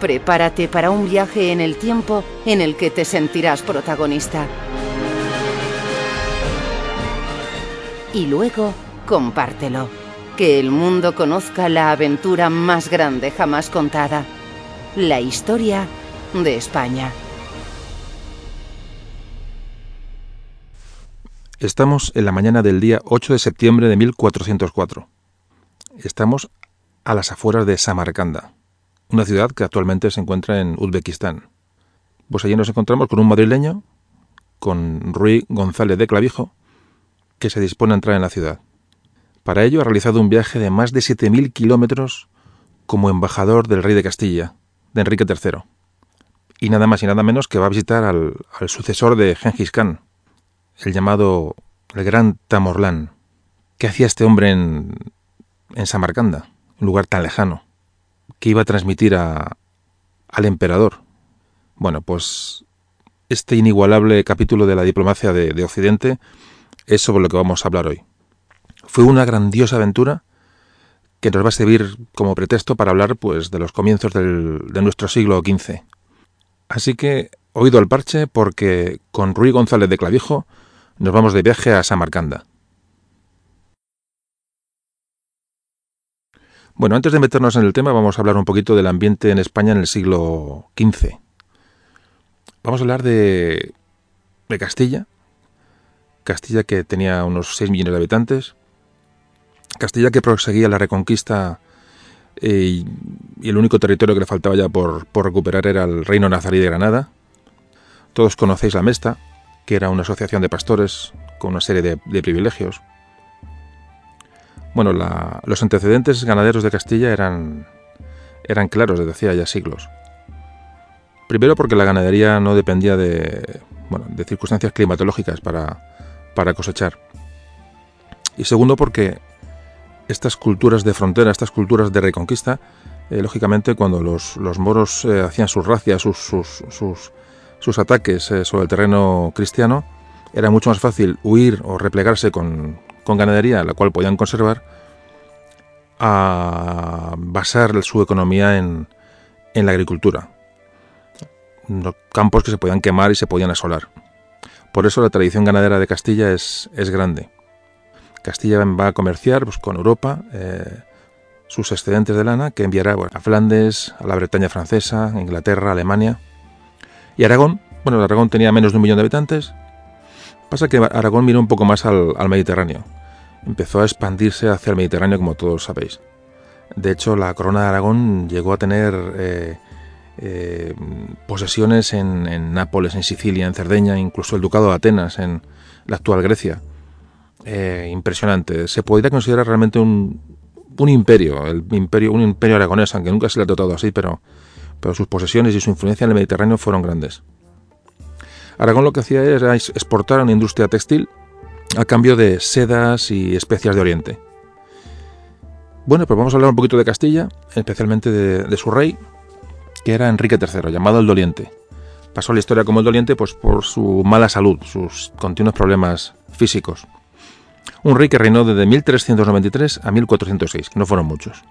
Prepárate para un viaje en el tiempo en el que te sentirás protagonista. Y luego, compártelo. Que el mundo conozca la aventura más grande jamás contada. La historia de España. Estamos en la mañana del día 8 de septiembre de 1404. Estamos a las afueras de Samarcanda, una ciudad que actualmente se encuentra en Uzbekistán. Pues allí nos encontramos con un madrileño, con Rui González de Clavijo, que se dispone a entrar en la ciudad. Para ello ha realizado un viaje de más de 7.000 kilómetros como embajador del rey de Castilla, de Enrique III. Y nada más y nada menos que va a visitar al, al sucesor de Gengis Khan, el llamado el gran Tamorlán. ¿Qué hacía este hombre en, en Samarcanda, un lugar tan lejano? ¿Qué iba a transmitir a, al emperador? Bueno, pues este inigualable capítulo de la diplomacia de, de Occidente es sobre lo que vamos a hablar hoy. Fue una grandiosa aventura que nos va a servir como pretexto para hablar pues de los comienzos del, de nuestro siglo XV. Así que oído al parche porque con Rui González de Clavijo nos vamos de viaje a Samarcanda. Bueno, antes de meternos en el tema, vamos a hablar un poquito del ambiente en España en el siglo XV. Vamos a hablar de, Castilla. Castilla que tenía unos 6 millones de habitantes. Castilla que proseguía la reconquista eh, y el único territorio que le faltaba ya por, por recuperar era el reino nazarí de Granada. Todos conocéis la Mesta, que era una asociación de pastores con una serie de privilegios. Bueno, los antecedentes ganaderos de Castilla eran, eran claros desde hacía ya siglos. Primero porque la ganadería no dependía de, bueno, de circunstancias climatológicas para, para cosechar. Y segundo porque estas culturas de frontera, estas culturas de reconquista, eh, lógicamente cuando los, los moros eh, hacían sus racias, sus, sus, sus, sus ataques eh, sobre el terreno cristiano, era mucho más fácil huir o replegarse con, con ganadería, la cual podían conservar, a basar su economía en, la agricultura. Los campos que se podían quemar y se podían asolar. Por eso la tradición ganadera de Castilla es, grande. Castilla va a comerciar pues, con Europa eh, sus excedentes de lana que enviará a Flandes, a la Bretaña francesa, a Inglaterra, Alemania. Y Aragón, bueno, Aragón tenía menos de un millón de habitantes. Pasa que Aragón miró un poco más al Mediterráneo. Empezó a expandirse hacia el Mediterráneo, como todos sabéis. De hecho, la corona de Aragón llegó a tener eh, eh, posesiones en, Nápoles, en Sicilia, en Cerdeña, incluso el ducado de Atenas, en la actual Grecia. Eh, impresionante. Se podría considerar realmente un, un, imperio, el imperio, un imperio aragonés, aunque nunca se le ha tratado así, pero, pero sus posesiones y su influencia en el Mediterráneo fueron grandes. Aragón lo que hacía era exportar una industria textil a cambio de sedas y especias de Oriente. Bueno, pues vamos a hablar un poquito de Castilla, especialmente de, su rey, que era Enrique III, llamado el Doliente. Pasó la historia como el Doliente pues, por su mala salud, sus continuos problemas físicos. Un rey que reinó desde 1393 a 1406, que no fueron muchos.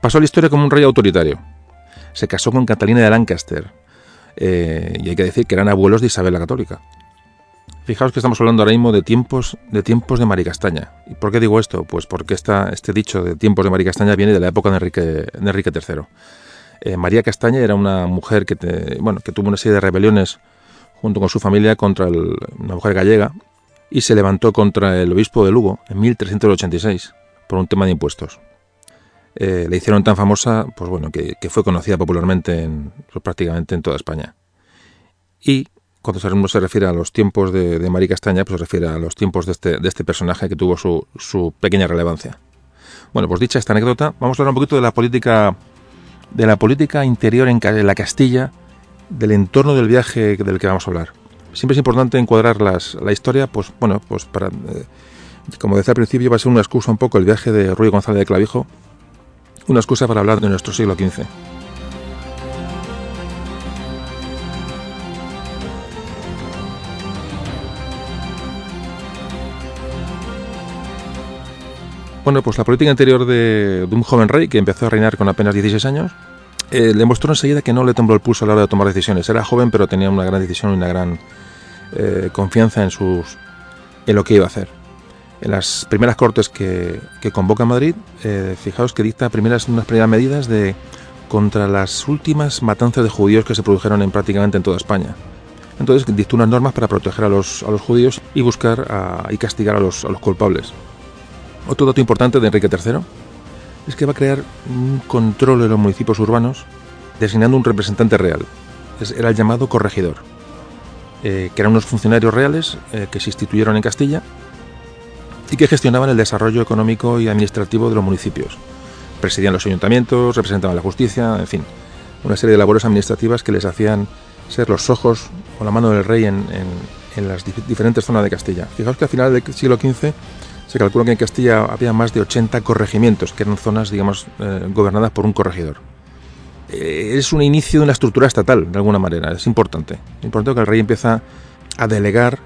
Pasó la historia como un rey autoritario. Se casó con Catalina de Lancaster, eh, y hay que decir que eran abuelos de Isabel la Católica. Fijaos que estamos hablando ahora mismo de tiempos de tiempos de Maricastaña. ¿Y por qué digo esto? Pues porque esta, este dicho de tiempos de Maricastaña viene de la época de Enrique, III. Eh, María Castaña era una mujer que, bueno, que tuvo una serie de rebeliones junto con su familia contra una mujer gallega y se levantó contra el obispo de Lugo en 1386 por un tema de impuestos. Eh, le hicieron tan famosa, pues bueno, que, fue conocida popularmente en, pues prácticamente en toda España. Y cuando se refiere a los tiempos de, María Castaña, pues se refiere a los tiempos de este, de este personaje que tuvo su, su, pequeña relevancia. Bueno, pues dicha esta anécdota, vamos a hablar un poquito de la política, de la política interior en la Castilla, del entorno del viaje del que vamos a hablar. Siempre es importante encuadrar las, la historia, pues bueno, pues para, eh, como decía al principio, va a ser una excusa un poco el viaje de Ruy González de Clavijo, una excusa para hablar de nuestro siglo XV. Bueno, pues la política interior de, un joven rey que empezó a reinar con apenas 16 años eh, le mostró enseguida que no le tembló el pulso a la hora de tomar decisiones. Era joven, pero tenía una gran decisión y una gran eh, confianza en, sus, en lo que iba a hacer en las primeras cortes que, convoca Madrid, eh, fijaos que dicta primeras, unas primeras medidas de contra las últimas matanzas de judíos que se produjeron en prácticamente en toda España. Entonces dictó unas normas para proteger a los, a los judíos y buscar y castigar a los, a los culpables. Otro dato importante de Enrique III es que va a crear un control de los municipios urbanos designando un representante real. era el llamado corregidor, eh, que eran unos funcionarios reales eh, que se instituyeron en Castilla y que gestionaban el desarrollo económico y administrativo de los municipios. Presidían los ayuntamientos, representaban la justicia, en fin, una serie de labores administrativas que les hacían ser los ojos o la mano del rey en, las diferentes zonas de Castilla. Fijaos que al final del siglo XV se calcula que en Castilla había más de 80 corregimientos, que eran zonas, digamos, eh, gobernadas por un corregidor. Eh, es un inicio de una estructura estatal, de alguna manera, es importante. Es importante que el rey empieza a delegar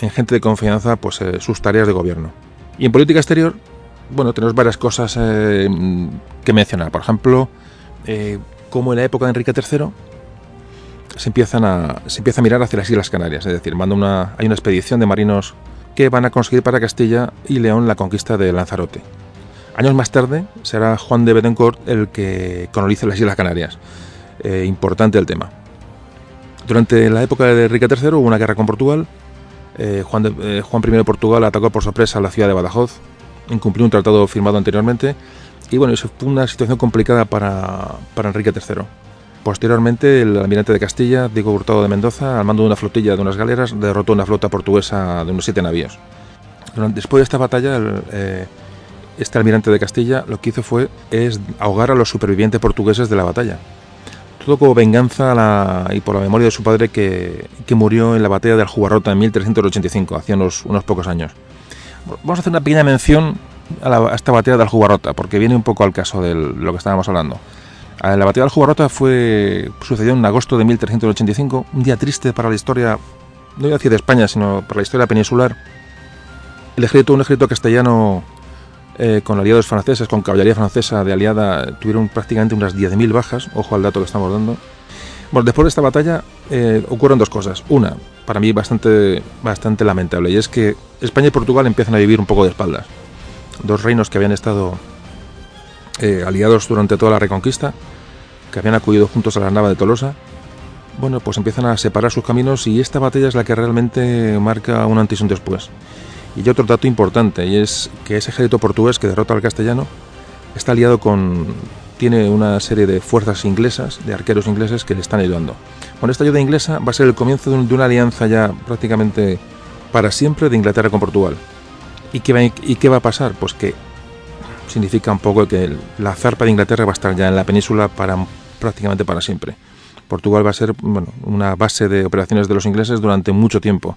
en gente de confianza pues, eh, sus tareas de gobierno. Y en política exterior, bueno, tenemos varias cosas eh, que mencionar. Por ejemplo, eh, como en la época de Enrique III se, empiezan a, se empieza a mirar hacia las Islas Canarias. Es decir, manda una, hay una expedición de marinos que van a conseguir para Castilla y León la conquista de Lanzarote. Años más tarde será Juan de Betancourt el que colonice las Islas Canarias. importante el tema. Durante la época de Enrique III hubo una guerra con Portugal eh, Juan, eh, Juan I de Portugal atacó por sorpresa a la ciudad de Badajoz, incumplió un tratado firmado anteriormente y bueno, eso fue una situación complicada para, Enrique III. Posteriormente, el almirante de Castilla, Diego Hurtado de Mendoza, al mando de una flotilla de unas galeras, derrotó una flota portuguesa de unos siete navíos. Después de esta batalla, eh, este almirante de Castilla lo que hizo fue es ahogar a los supervivientes portugueses de la batalla todo como venganza y por la memoria de su padre que, murió en la batalla del Jugarrota en 1385, hace unos, pocos años. Vamos a hacer una pequeña mención a, esta batalla del Jugarrota, porque viene un poco al caso de lo que estábamos hablando. La batalla del Jugarrota fue, sucedió en agosto de 1385, un día triste para la historia, no voy a de España, sino para la historia peninsular. El ejército, un ejército castellano eh, con aliados franceses, con caballería francesa de aliada, tuvieron prácticamente unas 10.000 bajas, ojo al dato que estamos dando. Bueno, después de esta batalla eh, ocurren dos cosas. Una, para mí bastante, bastante lamentable, y es que España y Portugal empiezan a vivir un poco de espaldas. Dos reinos que habían estado eh, aliados durante toda la reconquista, que habían acudido juntos a la nava de Tolosa, bueno, pues empiezan a separar sus caminos y esta batalla es la que realmente marca un antes y un después. Y otro dato importante, y es que ese ejército portugués que derrota al castellano está aliado con. tiene una serie de fuerzas inglesas, de arqueros ingleses que le están ayudando. Con esta ayuda inglesa va a ser el comienzo de, una alianza ya prácticamente para siempre de Inglaterra con Portugal. ¿Y qué, va, ¿Y qué va a pasar? Pues que significa un poco que la zarpa de Inglaterra va a estar ya en la península para prácticamente para siempre. Portugal va a ser bueno, una base de operaciones de los ingleses durante mucho tiempo,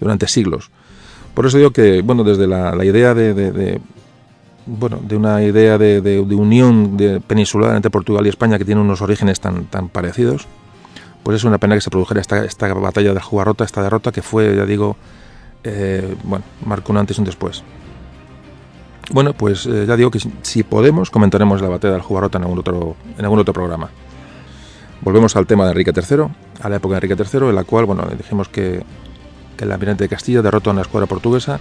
durante siglos. Por eso digo que, bueno, desde la, idea de, bueno, de una idea de, unión de peninsular entre Portugal y España que tiene unos orígenes tan, tan parecidos, pues es una pena que se produjera esta, esta batalla de Jugarrota, esta derrota que fue, ya digo, eh, bueno, marcó un antes y un después. Bueno, pues eh, ya digo que si podemos comentaremos la batalla del Jugarrota en algún otro, en algún otro programa. Volvemos al tema de Enrique III, a la época de Enrique III, en la cual, bueno, dijimos que el almirante de Castilla derrota a una escuadra portuguesa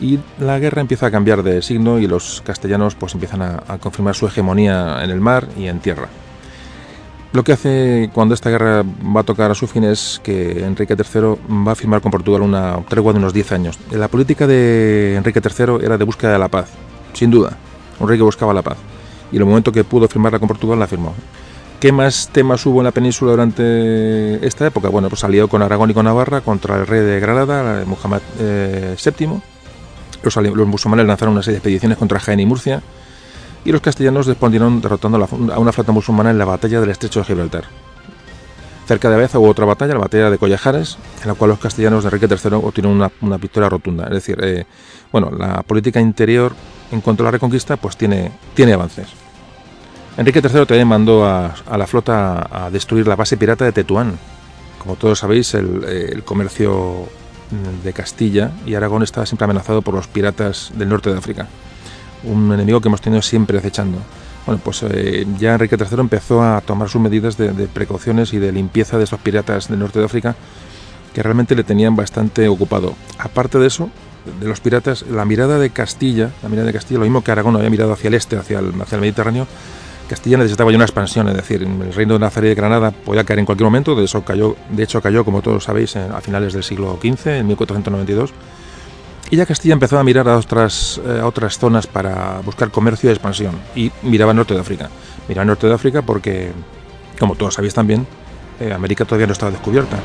y la guerra empieza a cambiar de signo y los castellanos pues empiezan a, confirmar su hegemonía en el mar y en tierra. Lo que hace cuando esta guerra va a tocar a su fin es que Enrique III va a firmar con Portugal una tregua de unos 10 años. La política de Enrique III era de búsqueda de la paz, sin duda. Enrique buscaba la paz. Y en el momento que pudo firmarla con Portugal, la firmó. ¿Qué más temas hubo en la península durante esta época? Bueno, pues salió con Aragón y con Navarra contra el rey de Granada, Muhammad eh, VII. Los, los, musulmanes lanzaron una serie de expediciones contra Jaén y Murcia. Y los castellanos respondieron derrotando a una flota musulmana en la batalla del estrecho de Gibraltar. Cerca de Baeza hubo otra batalla, la batalla de Collajares, en la cual los castellanos de Enrique III obtuvieron una, una victoria rotunda. Es decir, eh, bueno, la política interior en cuanto a la reconquista, pues tiene, tiene avances. Enrique III también mandó a, la flota a destruir la base pirata de Tetuán. Como todos sabéis, el, comercio de Castilla y Aragón estaba siempre amenazado por los piratas del norte de África. Un enemigo que hemos tenido siempre acechando. Bueno, pues eh, ya Enrique III empezó a tomar sus medidas de, de, precauciones y de limpieza de esos piratas del norte de África que realmente le tenían bastante ocupado. Aparte de eso, de los piratas, la mirada de Castilla, la mirada de Castilla, lo mismo que Aragón había mirado hacia el este, hacia el, hacia Mediterráneo, Castilla necesitaba ya una expansión, es decir, el reino de Nazaret y de Granada podía caer en cualquier momento, de, eso cayó, de hecho cayó, como todos sabéis, a finales del siglo XV, en 1492, y ya Castilla empezó a mirar a otras, eh, a otras zonas para buscar comercio y expansión, y miraba al norte de África. Miraba al norte de África porque, como todos sabéis también, eh, América todavía no estaba descubierta.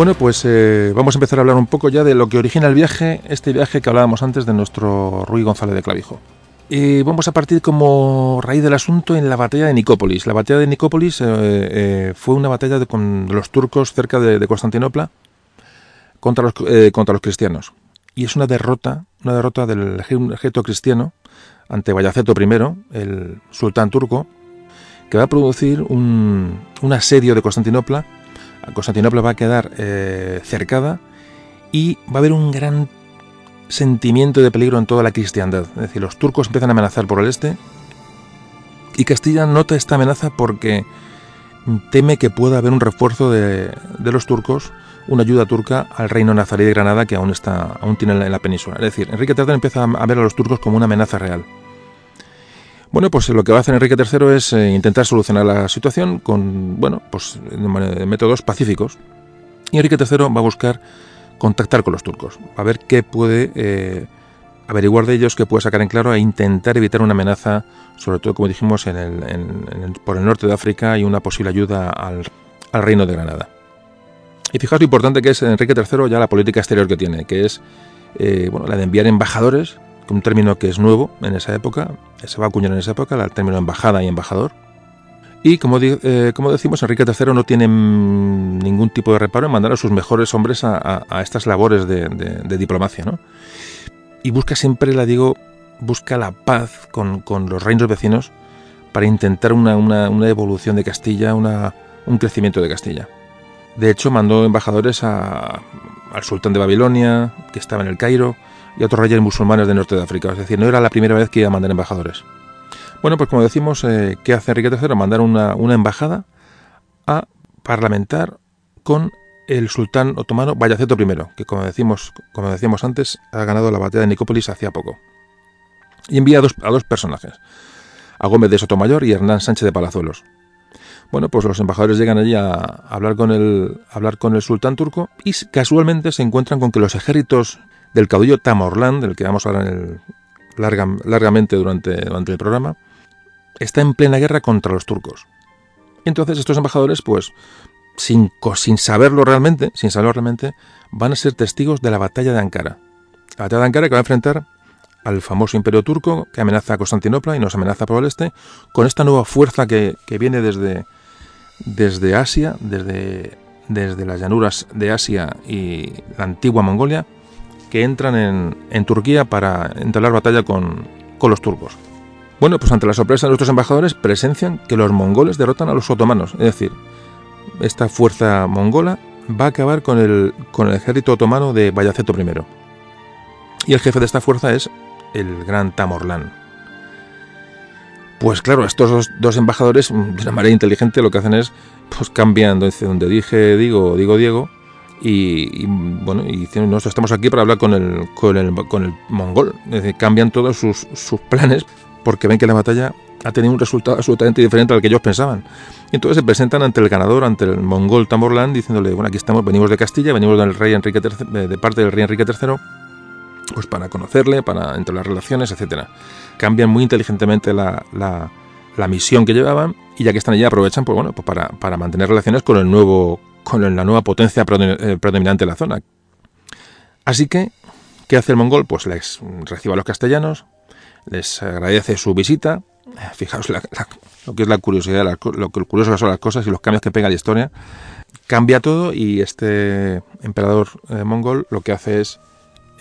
Bueno, pues eh, vamos a empezar a hablar un poco ya de lo que origina el viaje, este viaje que hablábamos antes de nuestro Ruy González de Clavijo. Y vamos a partir como raíz del asunto en la batalla de Nicópolis. La batalla de Nicópolis eh, eh, fue una batalla de, con los turcos cerca de, Constantinopla contra los, cristianos. Y es una derrota, una derrota del ejército cristiano ante Bayaceto I, el sultán turco, que va a producir un asedio de Constantinopla Constantinopla va a quedar eh, cercada y va a haber un gran sentimiento de peligro en toda la cristiandad. Es decir, los turcos empiezan a amenazar por el este y Castilla nota esta amenaza porque teme que pueda haber un refuerzo de, los turcos, una ayuda turca al reino nazarí de Granada que aún, está, aún tiene en la, península. Es decir, Enrique III empieza a ver a los turcos como una amenaza real. Bueno, pues lo que va a hacer Enrique III es eh, intentar solucionar la situación con, bueno, pues métodos pacíficos. Y Enrique III va a buscar contactar con los turcos, a ver qué puede eh, averiguar de ellos, qué puede sacar en claro e intentar evitar una amenaza, sobre todo, como dijimos, por el norte de África y una posible ayuda al, reino de Granada. Y fijaos lo importante que es Enrique III ya la política exterior que tiene, que es eh, bueno, la de enviar embajadores un término que es nuevo en esa época, se va a acuñar en esa época, el término embajada y embajador. Y como, eh, como decimos, Enrique III no tiene ningún tipo de reparo en mandar a sus mejores hombres a, estas labores de, diplomacia. ¿no? Y busca siempre, la digo, busca la paz con, los reinos vecinos para intentar una, evolución de Castilla, un crecimiento de Castilla. De hecho, mandó embajadores al sultán de Babilonia, que estaba en el Cairo, y otros reyes musulmanes del norte de África. Es decir, no era la primera vez que iba a mandar embajadores. Bueno, pues como decimos, eh, ¿qué hace Enrique III? Mandar una, embajada a parlamentar con el sultán otomano Bayaceto I, que como decimos, como decíamos antes, ha ganado la batalla de Nicópolis hacía poco. Y envía a dos, a dos personajes, a Gómez de Sotomayor y Hernán Sánchez de Palazuelos. Bueno, pues los embajadores llegan allí a hablar con el, hablar con el sultán turco y casualmente se encuentran con que los ejércitos del caudillo Tamorlán, del que vamos a hablar largamente durante, el programa, está en plena guerra contra los turcos. Entonces estos embajadores, pues, sin, saberlo realmente, sin saberlo realmente, van a ser testigos de la batalla de Ankara. La batalla de Ankara que va a enfrentar al famoso imperio turco que amenaza a Constantinopla y nos amenaza por el este, con esta nueva fuerza que, viene desde, desde Asia, desde, desde las llanuras de Asia y la antigua Mongolia, que entran en, Turquía para entablar batalla con, los turcos. Bueno, pues ante la sorpresa de nuestros embajadores presencian que los mongoles derrotan a los otomanos, es decir, esta fuerza mongola va a acabar con el, con el ejército otomano de Bayaceto I. Y el jefe de esta fuerza es el gran Tamorlán. Pues claro, estos dos, embajadores, de una manera inteligente, lo que hacen es, pues cambian, donde dije digo, digo Diego, Y, bueno, y dicen, nosotros estamos aquí para hablar con el, con el, con el mongol. Es decir, cambian todos sus, sus planes porque ven que la batalla ha tenido un resultado absolutamente diferente al que ellos pensaban. Y entonces se presentan ante el ganador, ante el mongol Tamborlán, diciéndole, bueno, aquí estamos, venimos de Castilla, venimos del rey Enrique III, de parte del rey Enrique III, pues para conocerle, para entre las relaciones, etcétera. Cambian muy inteligentemente la, la, la, misión que llevaban y ya que están allí aprovechan pues bueno, pues para, para mantener relaciones con el nuevo con la nueva potencia eh, predominante de la zona. Así que, ¿qué hace el mongol? Pues les recibe a los castellanos, les agradece su visita, fijaos lo que es la curiosidad, lo curioso que son las cosas y los cambios que pega la historia, cambia todo y este emperador eh, mongol lo que hace es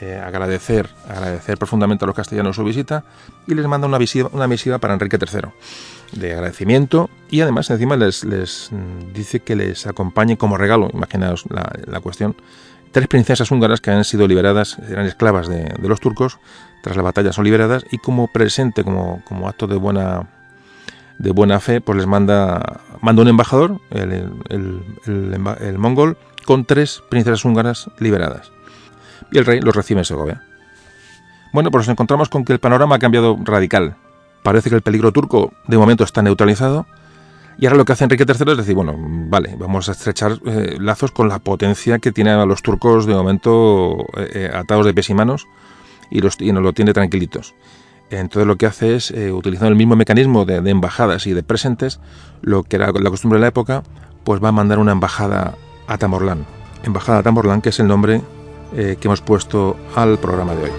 eh, agradecer, agradecer profundamente a los castellanos su visita y les manda una misiva, una misiva para Enrique III de agradecimiento y además encima les, les dice que les acompañe como regalo, imaginaos la, la, cuestión, tres princesas húngaras que han sido liberadas, eran esclavas de, de, los turcos, tras la batalla son liberadas y como presente, como, como acto de buena de buena fe, pues les manda, manda un embajador, el, el, el, el mongol, con tres princesas húngaras liberadas y el rey los recibe en Segovia. Bueno, pues nos encontramos con que el panorama ha cambiado radical. Parece que el peligro turco de momento está neutralizado y ahora lo que hace Enrique III es decir, bueno, vale, vamos a estrechar eh, lazos con la potencia que tienen a los turcos de momento eh, eh, atados de pies y manos y, los, nos lo tiene tranquilitos. Entonces lo que hace es, eh, utilizando el mismo mecanismo de, de, embajadas y de presentes, lo que era la costumbre de la época, pues va a mandar una embajada a Tamorlán. Embajada a Tamorlán, que es el nombre eh, que hemos puesto al programa de hoy.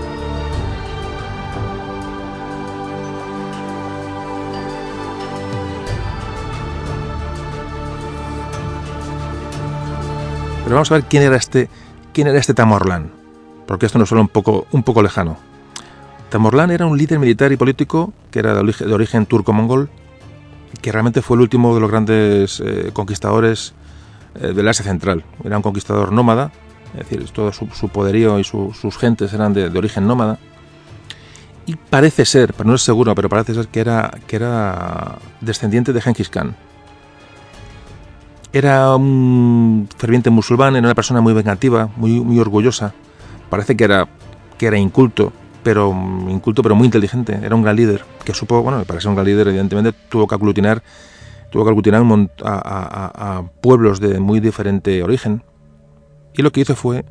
Pero vamos a ver quién era este, quién era este Tamorlán, porque esto nos suena un poco, un poco lejano. Tamorlán era un líder militar y político que era de origen, origen turco-mongol, que realmente fue el último de los grandes eh, conquistadores eh, del Asia Central. Era un conquistador nómada es decir, todo su, poderío y su, sus gentes eran de, origen nómada. Y parece ser, pero no es seguro, pero parece ser que era, que era descendiente de Genghis Khan. Era un ferviente musulmán, era una persona muy vengativa, muy, muy orgullosa. Parece que era, que era inculto, pero inculto pero muy inteligente. Era un gran líder que supo, bueno, para ser un gran líder evidentemente tuvo que aglutinar, tuvo que a pueblos de muy diferente origen y lo que hizo fue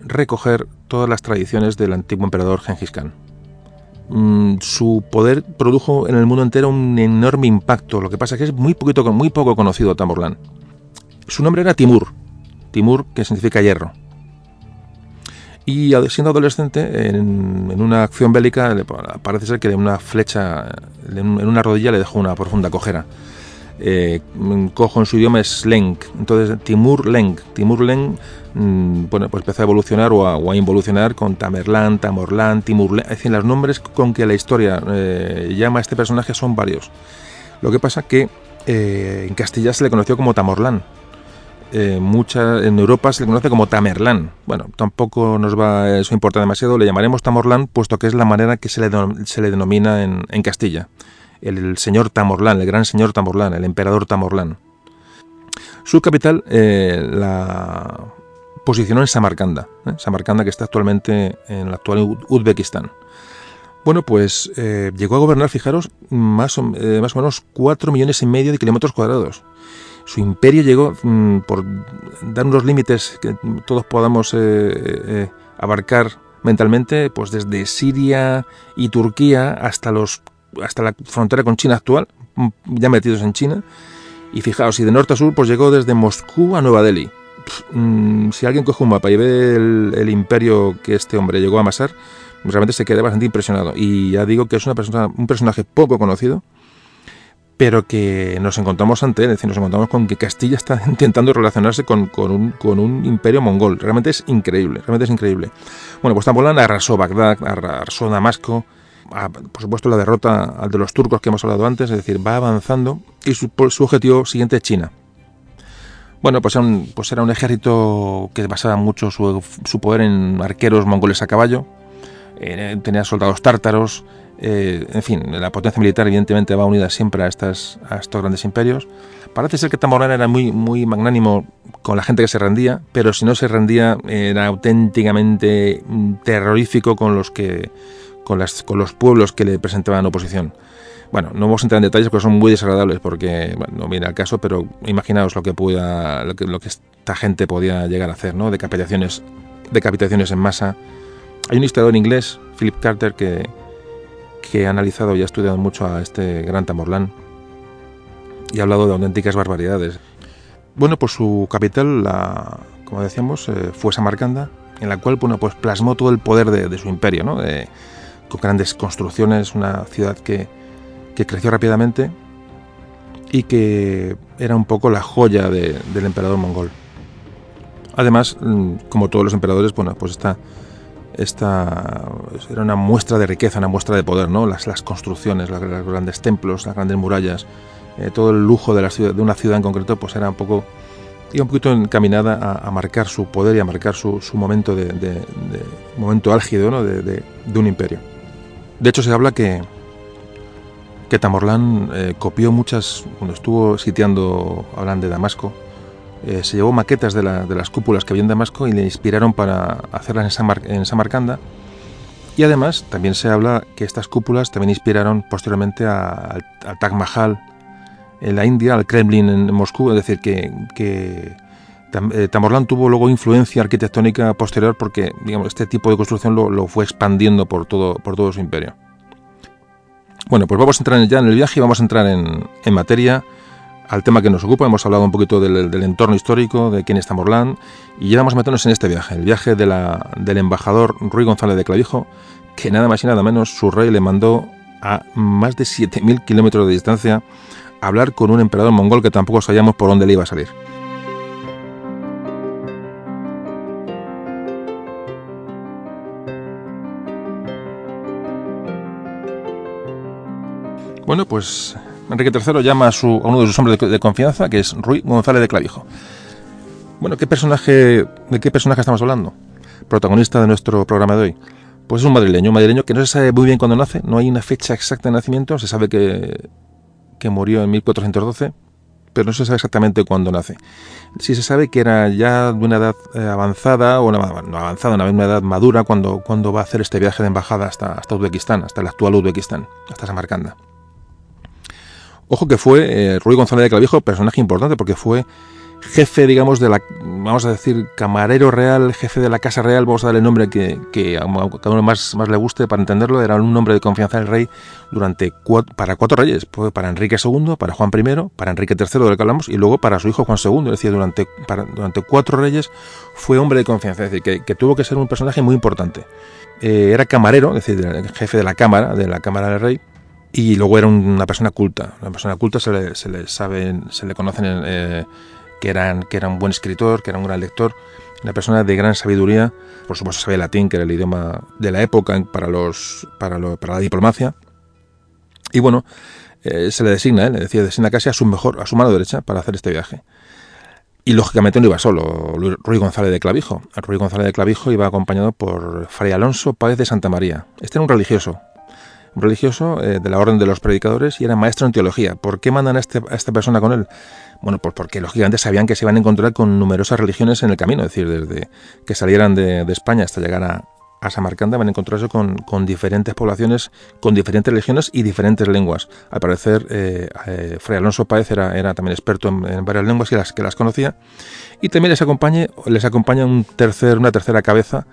recoger todas las tradiciones del antiguo emperador Genghis Khan. Mm, su poder produjo en el mundo entero un enorme impacto, lo que pasa es que es muy, poquito, muy poco conocido Tamurlán. Su nombre era Timur, Timur que significa hierro. Y siendo adolescente, en, en una acción bélica, parece ser que de una flecha en una rodilla le dejó una profunda cojera eh, cojo en su idioma es Leng. Entonces, Timur Leng. Timur Leng, mmm, bueno, pues empezó a evolucionar o a, o a, involucionar con Tamerlán, Tamorlán, Timur Leng. Es decir, los nombres con que la historia eh, llama a este personaje son varios. Lo que pasa que eh, en Castilla se le conoció como Tamorlán. Eh, mucha, en Europa se le conoce como Tamerlán. Bueno, tampoco nos va eso importa demasiado. Le llamaremos Tamorlán, puesto que es la manera que se le, se le denomina en, en Castilla el señor Tamorlán, el gran señor Tamorlán, el emperador Tamorlán. Su capital eh, la posicionó en Samarcanda, ¿eh? Samarcanda que está actualmente en el actual Uzbekistán. Bueno, pues eh, llegó a gobernar, fijaros, más o, menos 4 millones y medio de kilómetros cuadrados. Su imperio llegó, mmm, por dar unos límites que todos podamos abarcar mentalmente, pues desde Siria y Turquía hasta los hasta la frontera con China actual, mm, ya metidos en China. Y fijaos, si de norte a sur, pues llegó desde Moscú a Nueva Delhi. mmm, si alguien coge un mapa y ve el, imperio que este hombre llegó a amasar, realmente se queda bastante impresionado. Y ya digo que es una persona, un personaje poco conocido, pero que nos encontramos ante él, es decir, nos encontramos con que Castilla está intentando relacionarse con, con, un, con un, imperio mongol. Realmente es increíble, realmente es increíble. Bueno, pues Tambolán arrasó Bagdad, arrasó Damasco, a, por supuesto la derrota de los turcos que hemos hablado antes, es decir, va avanzando y su, su objetivo siguiente es China. Bueno, pues era un, pues era un ejército que basaba mucho su, su, poder en arqueros mongoles a caballo, eh, tenía soldados tártaros, eh, en fin, la potencia militar evidentemente va unida siempre a, estas, a estos grandes imperios. Parece ser que Tamarlán era muy, muy magnánimo con la gente que se rendía, pero si no se rendía era auténticamente mm, terrorífico con los que con, las, con los pueblos que le presentaban oposición. Bueno, no vamos a entrar en detalles porque son muy desagradables, porque no viene al caso, pero imaginaos lo que pueda, lo que, lo que esta gente podía llegar a hacer, ¿no? Decapitaciones, decapitaciones en masa. Hay un historiador inglés, Philip Carter, que, que ha analizado y ha estudiado mucho a este gran Tamorlán y ha hablado de auténticas barbaridades. Bueno, pues su capital, la, como decíamos, eh, fue Samarcanda, en la cual bueno, pues plasmó todo el poder de, de su imperio, ¿no? De, con grandes construcciones, una ciudad que, que creció rápidamente y que era un poco la joya de, del emperador mongol. Además, mm, como todos los emperadores, bueno, pues esta, esta era una muestra de riqueza, una muestra de poder, ¿no? Las, construcciones, los, grandes templos, las grandes murallas, eh, todo el lujo de, la ciudad, de una ciudad en concreto, pues era un poco iba un poquito encaminada a, a marcar su poder y a marcar su, su momento de, momento álgido ¿no? de un imperio. De hecho, se habla que, que Tamorlán eh, copió muchas, cuando estuvo sitiando, hablan de Damasco, eh, se llevó maquetas de, la, de, las cúpulas que había en Damasco y le inspiraron para hacerlas en, Samar, en Samarcanda. Y además también se habla que estas cúpulas también inspiraron posteriormente al Taj Mahal en la India, al Kremlin en Moscú, es decir, que, que eh, Tamorlán tuvo luego influencia arquitectónica posterior porque digamos, este tipo de construcción lo, fue expandiendo por todo, por todo su imperio. Bueno, pues vamos a entrar ya en el viaje y vamos a entrar en, materia al tema que nos ocupa. Hemos hablado un poquito del, entorno histórico, de quién es Tamorlán, y ya vamos a meternos en este viaje, el viaje del embajador Ruy González de Clavijo, que nada más y nada menos su rey le mandó a más de 7.000 kilómetros de distancia a hablar con un emperador mongol que tampoco sabíamos por dónde le iba a salir. Bueno, pues Enrique III llama a, uno de sus hombres de, confianza, que es Ruy González de Clavijo. Bueno, ¿qué personaje, ¿de qué personaje estamos hablando? Protagonista de nuestro programa de hoy. Pues es un madrileño, un madrileño que no se sabe muy bien cuándo nace, no hay una fecha exacta de nacimiento, se sabe que, que murió en 1412, pero no se sabe exactamente cuándo nace. Sí se sabe que era ya de una edad eh, avanzada, o no avanzada, una edad madura, cuando, cuando va a hacer este viaje de embajada hasta, hasta Uzbekistán, hasta el actual Uzbekistán, hasta Samarcanda. Ojo que fue eh, Ruy González de Clavijo, personaje importante, porque fue jefe, digamos, de la, vamos a decir, camarero real, jefe de la Casa Real, vamos a darle el nombre que, a cada uno más, más le guste para entenderlo, era un nombre de confianza del rey durante para cuatro reyes, para Enrique II, para Juan I, para Enrique III, del que hablamos, y luego para su hijo Juan II, es decir, durante, durante cuatro reyes fue hombre de confianza, es decir, que, que tuvo que ser un personaje muy importante. Eh, era camarero, es decir, jefe de la Cámara, de la Cámara del Rey, y luego era una persona culta. Una persona culta se le, se sabe, se le conocen eh, que, eran, que era un buen escritor, que era un gran lector, una persona de gran sabiduría. Por supuesto sabía latín, que era el idioma de la época para, los, para, lo, para la diplomacia. Y bueno, eh, se le designa, ¿eh? le decía, designa casi a su mejor, a su mano derecha para hacer este viaje. Y lógicamente no iba solo, Ruy González de Clavijo. Ruy González de Clavijo iba acompañado por Fray Alonso Páez de Santa María. Este era un religioso, religioso eh, de la orden de los predicadores y era maestro en teología. ¿Por qué mandan a, este, a esta persona con él? Bueno, pues porque lógicamente sabían que se iban a encontrar con numerosas religiones en el camino, es decir, desde que salieran de, España hasta llegar a, a Samarcanda van a encontrarse con, con, diferentes poblaciones, con diferentes religiones y diferentes lenguas. Al parecer, eh, eh, Fray Alonso Páez era, también experto en, en, varias lenguas y las que las conocía. Y también les acompaña, les acompaña un tercer, una tercera cabeza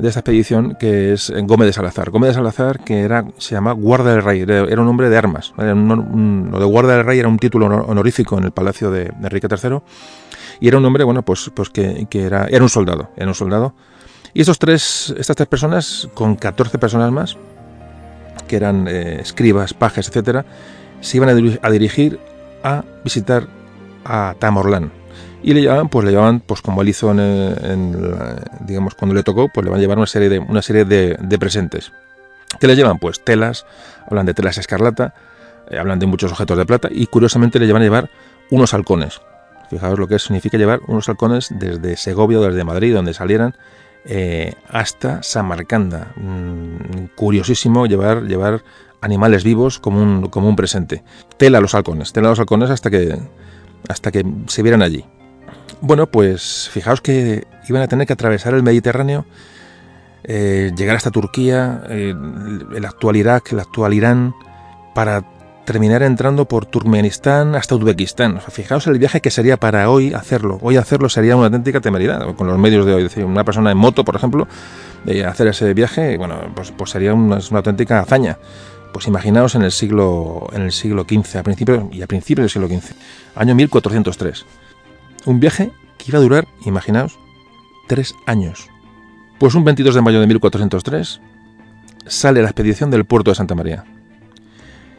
de esta expedición que es Gómez de Salazar. Gómez de Salazar, que era, se llama Guarda del Rey, era un hombre de armas. Lo de Guarda del Rey era un título honorífico en el palacio de, Enrique III. Y era un hombre, bueno, pues, pues que, era, era un soldado, era un soldado. Y estos tres, estas tres personas, con 14 personas más, que eran eh, escribas, pajes, etcétera, se iban a, a dirigir a visitar a Tamorlán, y le llevaban pues le llevaban pues como él hizo en, en, digamos cuando le tocó pues le van a llevar una serie de una serie de, presentes ¿Qué le llevan? Pues telas, hablan de telas escarlata, eh, hablan de muchos objetos de plata y curiosamente le llevan a llevar unos halcones. Fijaos lo que significa llevar unos halcones desde Segovia o desde Madrid, donde salieran, eh, hasta Samarcanda. Mm, curiosísimo llevar, llevar animales vivos como un, como un presente. Tela a los halcones, tela a los halcones hasta que hasta que se vieran allí. Bueno, pues fijaos que iban a tener que atravesar el Mediterráneo, eh, llegar hasta Turquía, eh, el actual Irak, el actual Irán, para terminar entrando por Turkmenistán hasta Uzbekistán. fijaos el viaje que sería para hoy hacerlo. Hoy hacerlo sería una auténtica temeridad con los medios de hoy. Es decir, una persona en moto, por ejemplo, de hacer ese viaje, bueno, pues, pues sería una, auténtica hazaña. Pues imaginaos en el siglo en el siglo XV, a principios y a principios del siglo XV, año 1403. Un viaje que iba a durar, imaginaos, tres años. Pues un 22 de mayo de 1403 sale la expedición del puerto de Santa María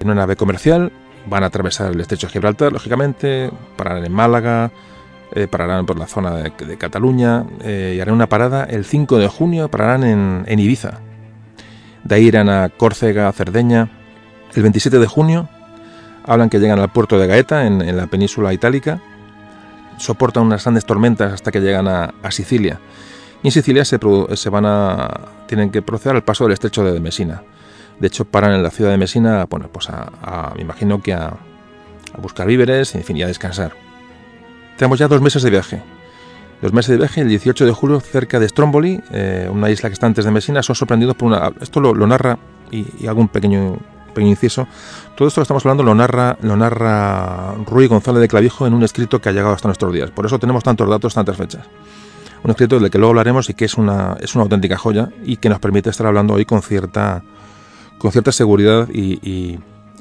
en una nave comercial, van a atravesar el estrecho de Gibraltar, lógicamente, pararán en Málaga, eh, pararán por la zona de, Cataluña eh, y harán una parada el 5 de junio, pararán en, Ibiza. De ahí irán a Córcega, Cerdeña. El 27 de junio hablan que llegan al puerto de Gaeta, en, la península itálica. Soportan unas grandes tormentas hasta que llegan a, Sicilia. Y en Sicilia se, se, van a, tienen que proceder al paso del estrecho de Mesina. De hecho, paran en la ciudad de Mesina, bueno, pues a, me imagino que a, buscar víveres, en fin, y a descansar. Tenemos ya dos meses de viaje. Dos meses de viaje, el 18 de julio, cerca de Stromboli, eh, una isla que está antes de Mesina, son sorprendidos por una... Esto lo, narra, y, algún pequeño, pequeño inciso, todo esto que estamos hablando lo narra, lo narra Rui González de Clavijo en un escrito que ha llegado hasta nuestros días. Por eso tenemos tantos datos, tantas fechas. Un escrito del que luego hablaremos y que es una, es una auténtica joya y que nos permite estar hablando hoy con cierta con cierta seguridad y,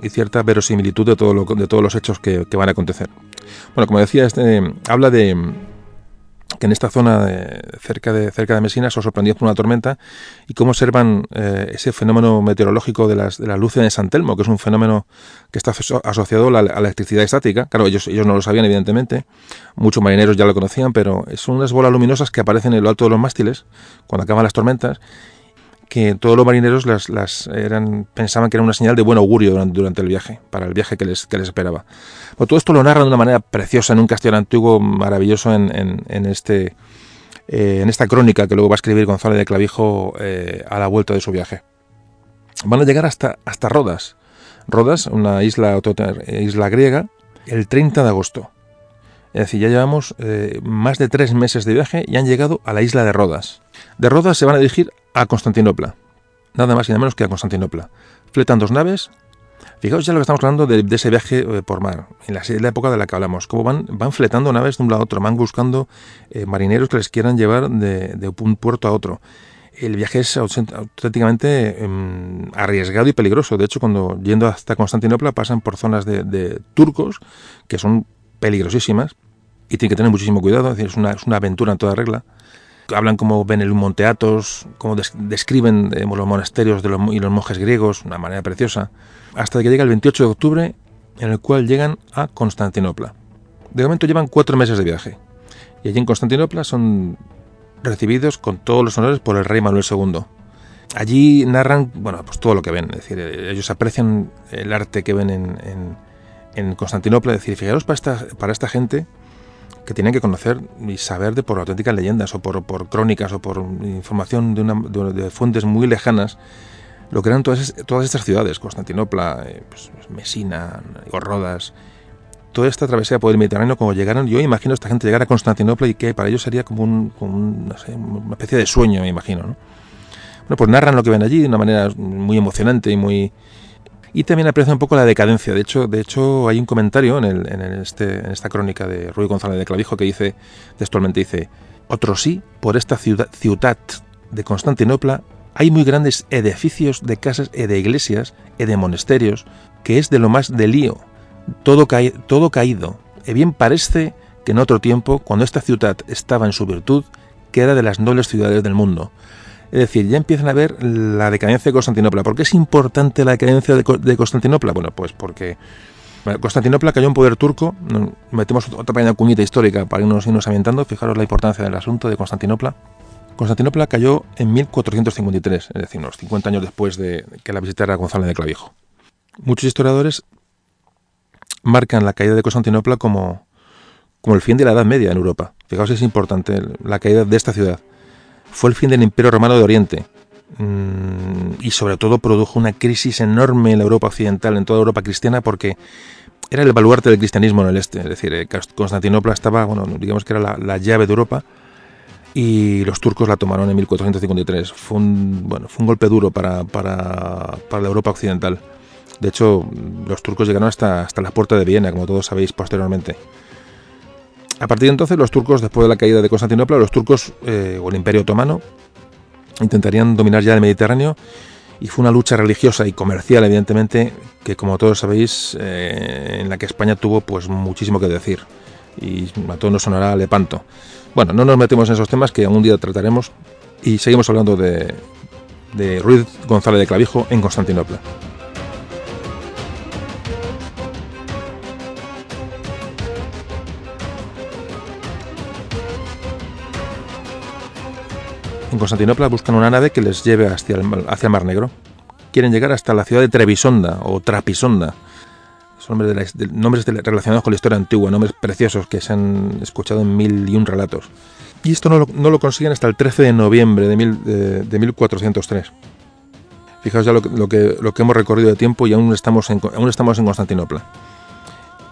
cierta verosimilitud de, todo lo, de todos los hechos que, van a acontecer. Bueno, como decía, este, habla de que en esta zona cerca, de, cerca de Mesina son sorprendidos por una tormenta y cómo observan eh, ese fenómeno meteorológico de las, de la luces de San Telmo, que es un fenómeno que está asociado a la, electricidad estática. Claro, ellos, ellos no lo sabían, evidentemente. Muchos marineros ya lo conocían, pero son unas bolas luminosas que aparecen en lo alto de los mástiles cuando acaban las tormentas que todos los marineros las, las eran, pensaban que era una señal de buen augurio durante, el viaje, para el viaje que les, que les esperaba. todo esto lo narra de una manera preciosa en un castillo antiguo maravilloso en, en, este, eh, en esta crónica que luego va a escribir González de Clavijo eh, a la vuelta de su viaje. Van a llegar hasta, hasta Rodas. Rodas, una isla, isla griega, el 30 de agosto. Es decir, ya llevamos eh, más de tres meses de viaje y han llegado a la isla de Rodas. De Rodas se van a dirigir a Constantinopla. Nada más y nada menos que a Constantinopla. Fletan dos naves. Fijaos ya lo que estamos hablando de, ese viaje eh, por mar, en la, época de la que hablamos. Van, van fletando naves de un lado a otro, van buscando eh, marineros que les quieran llevar de, un puerto a otro. El viaje es auténticamente em, arriesgado y peligroso. De hecho, cuando yendo hasta Constantinopla pasan por zonas de turcos que son peligrosísimas y tiene que tener muchísimo cuidado, es una aventura en toda regla. Hablan como ven el Monteatos, como describen los monasterios y los monjes griegos, una manera preciosa, hasta que llega el 28 de octubre, en el cual llegan a Constantinopla. De momento llevan cuatro meses de viaje, y allí en Constantinopla son recibidos con todos los honores por el rey Manuel II. Allí narran, bueno, pues todo lo que ven, es decir, ellos aprecian el arte que ven en Constantinopla, decir, fijaros para esta, para esta gente que tienen que conocer y saber de por auténticas leyendas o por, por crónicas o por información de, una, de, fuentes muy lejanas lo que eran todas, todas estas ciudades, Constantinopla, eh, pues, Mesina, Rodas, toda esta travesía por el Mediterráneo, como llegaron, yo imagino a esta gente llegar a Constantinopla y que para ellos sería como, un, una especie de sueño, me imagino. ¿no? Bueno, pues narran lo que ven allí de una manera muy emocionante y muy, y también aprecia un poco la decadencia. De hecho, de hecho hay un comentario en, el, en, este, en esta crónica de Ruy González de Clavijo que dice, textualmente dice, otro sí, por esta ciudad, ciudad de Constantinopla hay muy grandes edificios de casas y de iglesias y de monasterios, que es de lo más de lío, todo, todo caído. Y bien parece que en otro tiempo, cuando esta ciudad estaba en su virtud, que era de las nobles ciudades del mundo. Es decir, ya empiezan a ver la decadencia de Constantinopla. ¿Por qué es importante la decadencia de, Constantinopla? Bueno, pues porque Constantinopla cayó en poder turco. Metemos otra pequeña cuñita histórica para irnos, irnos ambientando. Fijaros la importancia del asunto de Constantinopla. Constantinopla cayó en 1453, es decir, unos 50 años después de que la visitara Gonzalo de Clavijo. Muchos historiadores marcan la caída de Constantinopla como, como el fin de la Edad Media en Europa. Fijaos, es importante la caída de esta ciudad fue el fin del Imperio Romano de Oriente mm, y sobre todo produjo una crisis enorme en la Europa occidental, en toda Europa cristiana, porque era el baluarte del cristianismo en el este. Es decir, eh, Constantinopla estaba, bueno, digamos que era la, llave de Europa y los turcos la tomaron en 1453. Fue un, bueno, fue un golpe duro para, la Europa occidental. De hecho, los turcos llegaron hasta, hasta la puerta de Viena, como todos sabéis posteriormente. A partir de entonces, los turcos, después de la caída de Constantinopla, los turcos eh, o el Imperio Otomano intentarían dominar ya el Mediterráneo y fue una lucha religiosa y comercial, evidentemente, que como todos sabéis, eh, en la que España tuvo pues muchísimo que decir y a todos nos sonará Lepanto. Bueno, no nos metemos en esos temas que algún día trataremos y seguimos hablando de, de Ruiz González de Clavijo en Constantinopla. En Constantinopla buscan una nave que les lleve hacia el, Mar Negro. Quieren llegar hasta la ciudad de Trebisonda o Trapisonda. Son nombres, de nombres relacionados con la historia antigua, nombres preciosos que se han escuchado en mil y un relatos. Y esto no lo, consiguen hasta el 13 de noviembre de, mil, de, 1403. Fijaos ya lo, lo, que, lo que hemos recorrido de tiempo y aún estamos en, aún estamos en Constantinopla.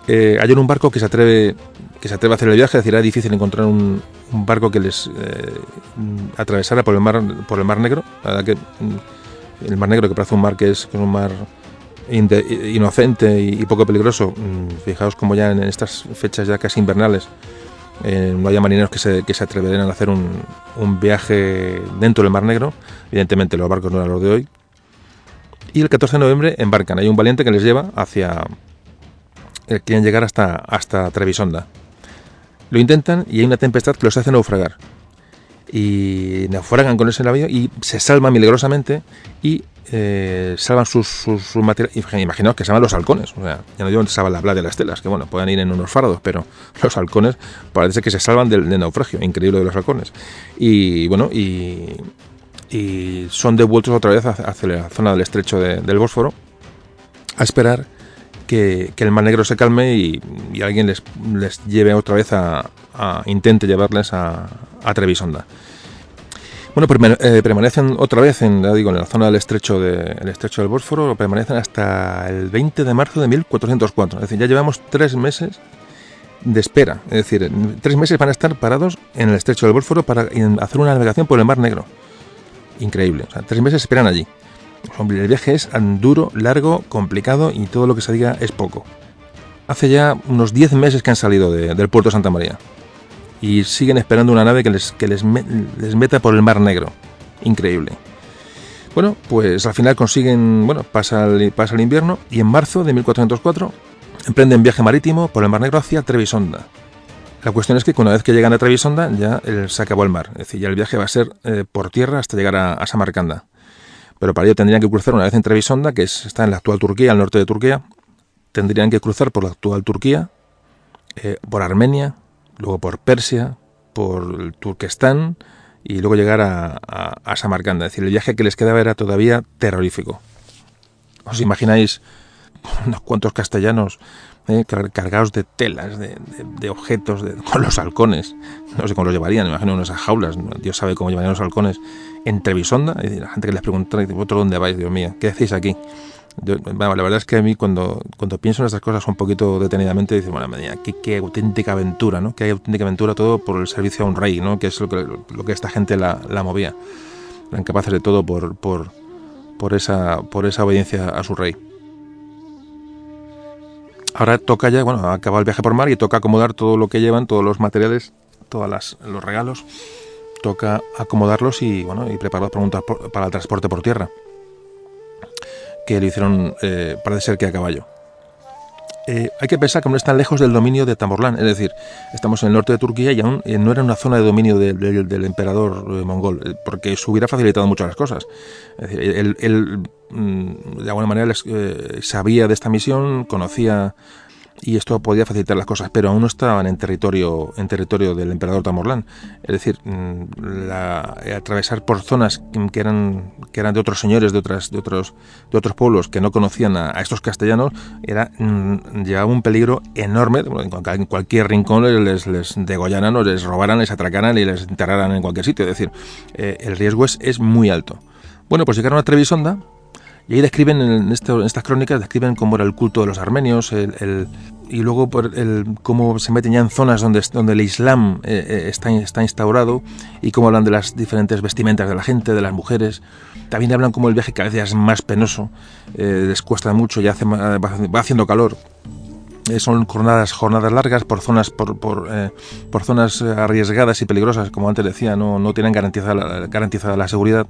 Eh, hay un barco que se atreve que se atreve a hacer el viaje, decir, difícil encontrar un, barco que les eh, atravesara por el mar por el mar Negro. La verdad que mm, el mar Negro que parece un mar que es, un mar inocente y, poco peligroso. Mm, fijaos como ya en estas fechas ya casi invernales eh, no haya marineros que se, que se atreverían a hacer un, un viaje dentro del mar Negro. Evidentemente los barcos no eran los de hoy. Y el 14 de noviembre embarcan. Hay un valiente que les lleva hacia eh, quieren llegar hasta, hasta Trevisonda. Lo intentan y hay una tempestad que los hace naufragar. Y naufragan con ese navío y se salvan milagrosamente y eh, salvan sus, sus, materiales. Imaginaos que salvan los halcones. O sea, ya no digo que salvan la playa de las telas, que bueno, puedan ir en unos fardos, pero los halcones parece que se salvan del, naufragio. Increíble de los halcones. Y bueno, y son devueltos otra vez hacia la zona del estrecho del Bósforo a esperar que, el Mar Negro se calme y, alguien les, lleve otra vez a, intente llevarles a, Trevisonda. Bueno, eh, permanecen otra vez en, en la zona del estrecho, de, estrecho del Bósforo, permanecen hasta el 20 de marzo de 1404. Es decir, ya llevamos tres meses de espera. Es decir, tres meses van a estar parados en el estrecho del Bósforo para hacer una navegación por el Mar Negro. Increíble. O sea, tres meses esperan allí. Hombre, el viaje es duro, largo, complicado y todo lo que se diga es poco. Hace ya unos 10 meses que han salido del puerto de Santa María y siguen esperando una nave que les, meta por el Mar Negro. Increíble. Bueno, pues al final consiguen, bueno, pasa el, invierno y en marzo de 1404 emprenden viaje marítimo por el Mar Negro hacia Trevisonda. La cuestión es que una vez que llegan a Trevisonda ya se acabó el mar, es decir, ya el viaje va a ser eh, por tierra hasta llegar a Samarcanda pero para ello tendrían que cruzar una vez en Trevisonda, que está en la actual Turquía, al norte de Turquía, tendrían que cruzar por la actual Turquía, eh, por Armenia, luego por Persia, por el Turquestán y luego llegar a, a, Samarcanda. Es decir, el viaje que les quedaba era todavía terrorífico. ¿Os imagináis unos cuantos castellanos eh, cargados de telas, de, objetos, con los halcones? No sé cómo los llevarían, imagino unas jaulas, Dios sabe cómo llevarían los halcones en Trevisonda, y la gente que les pregunta, ¿vosotros dónde vais? Dios mío, ¿qué hacéis aquí? la verdad es que a mí cuando, cuando pienso en estas cosas un poquito detenidamente, dice, bueno, qué, qué auténtica aventura, ¿no? Qué auténtica aventura todo por el servicio a un rey, ¿no? Que es lo que, esta gente la, movía. Eran capaces de todo por esa obediencia a su rey. Ahora toca ya, bueno, acaba el viaje por mar y toca acomodar todo lo que llevan, todos los materiales, todos los regalos. Toca acomodarlos y bueno y prepararlos para, para el transporte por tierra que lo hicieron eh, parece ser que a caballo eh, hay que pensar que no están lejos del dominio de Tamorlán, es decir, estamos en el norte de Turquía y aún eh, no era una zona de dominio del emperador mongol, porque eso hubiera facilitado mucho las cosas. Él, mm, de alguna manera sabía de esta misión, conocía y esto podía facilitar las cosas, pero aún no estaban en territorio en territorio del emperador Tamorlán. Es decir, mm, la, atravesar por zonas que eran que eran de otros señores, de otras de otros de otros pueblos que no conocían a, estos castellanos, era mm, llevaba un peligro enorme. En cualquier rincón les, les degollaran o les robaran, les atracaran y les enterraran en cualquier sitio. Es decir, eh, el riesgo es, es muy alto. Bueno, pues llegaron a Trevisonda Y ahí describen, en, estas crónicas, describen cómo era el culto de los armenios, y luego por el, cómo se meten ya en zonas donde, donde el Islam eh, eh, está, está instaurado y cómo hablan de las diferentes vestimentas de la gente, de las mujeres. También hablan cómo el viaje cada vez es más penoso, eh, les cuesta mucho, ya hace, va haciendo calor. Son jornadas, jornadas largas por zonas, por, por, por, zonas arriesgadas y peligrosas, como antes decía, no, no tienen garantizada, garantizada la seguridad.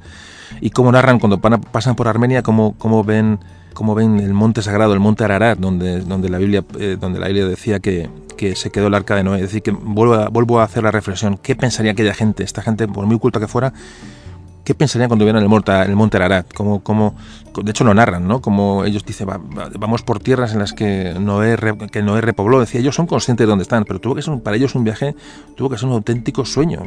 Y cómo narran cuando pasan por Armenia, cómo, cómo ven como ven el monte sagrado, el monte Ararat, donde, donde, la, Biblia, eh, donde la Biblia decía que, que, se quedó el arca de Noé. Es decir, que vuelvo a, vuelvo a hacer la reflexión. ¿Qué pensaría aquella gente, esta gente, por muy culta que fuera, qué pensarían cuando vieran el monte, el monte Ararat? Como, como, de hecho lo narran, ¿no? Como ellos dicen, vamos por tierras en las que Noé, que Noé repobló. Decía, ellos son conscientes de dónde están, pero tuvo que ser, para ellos un viaje, tuvo que ser un auténtico sueño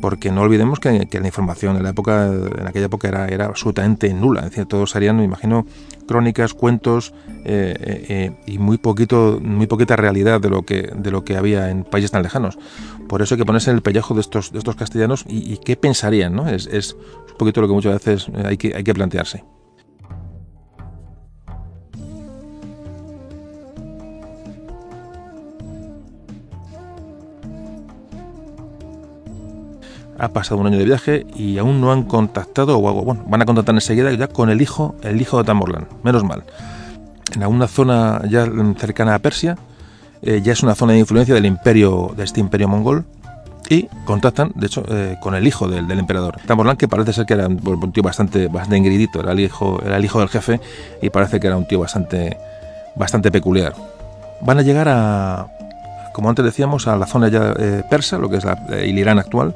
porque no olvidemos que, la información en la época en aquella época era, era absolutamente nula es decir todos serían me imagino crónicas cuentos eh, eh, eh, y muy poquito muy poquita realidad de lo que de lo que había en países tan lejanos. Por eso hay que ponerse en el pellejo de estos de estos castellanos y, qué pensarían no es, es un poquito lo que muchas veces hay que hay que plantearse ha pasado un año de viaje y aún no han contactado, o bueno, van a contactar enseguida ya con el hijo, el hijo de Tamorlan, menos mal. En alguna zona ya cercana a Persia, eh, ya es una zona de influencia del imperio, de este imperio mongol, y contactan, de hecho, eh, con el hijo del, emperador. Tamorlan, que parece ser que era un, tío bastante, bastante engridito, era el, hijo, era el hijo del jefe, y parece que era un tío bastante, bastante peculiar. Van a llegar a, como antes decíamos, a la zona ya eh, persa, lo que es la, el Irán actual,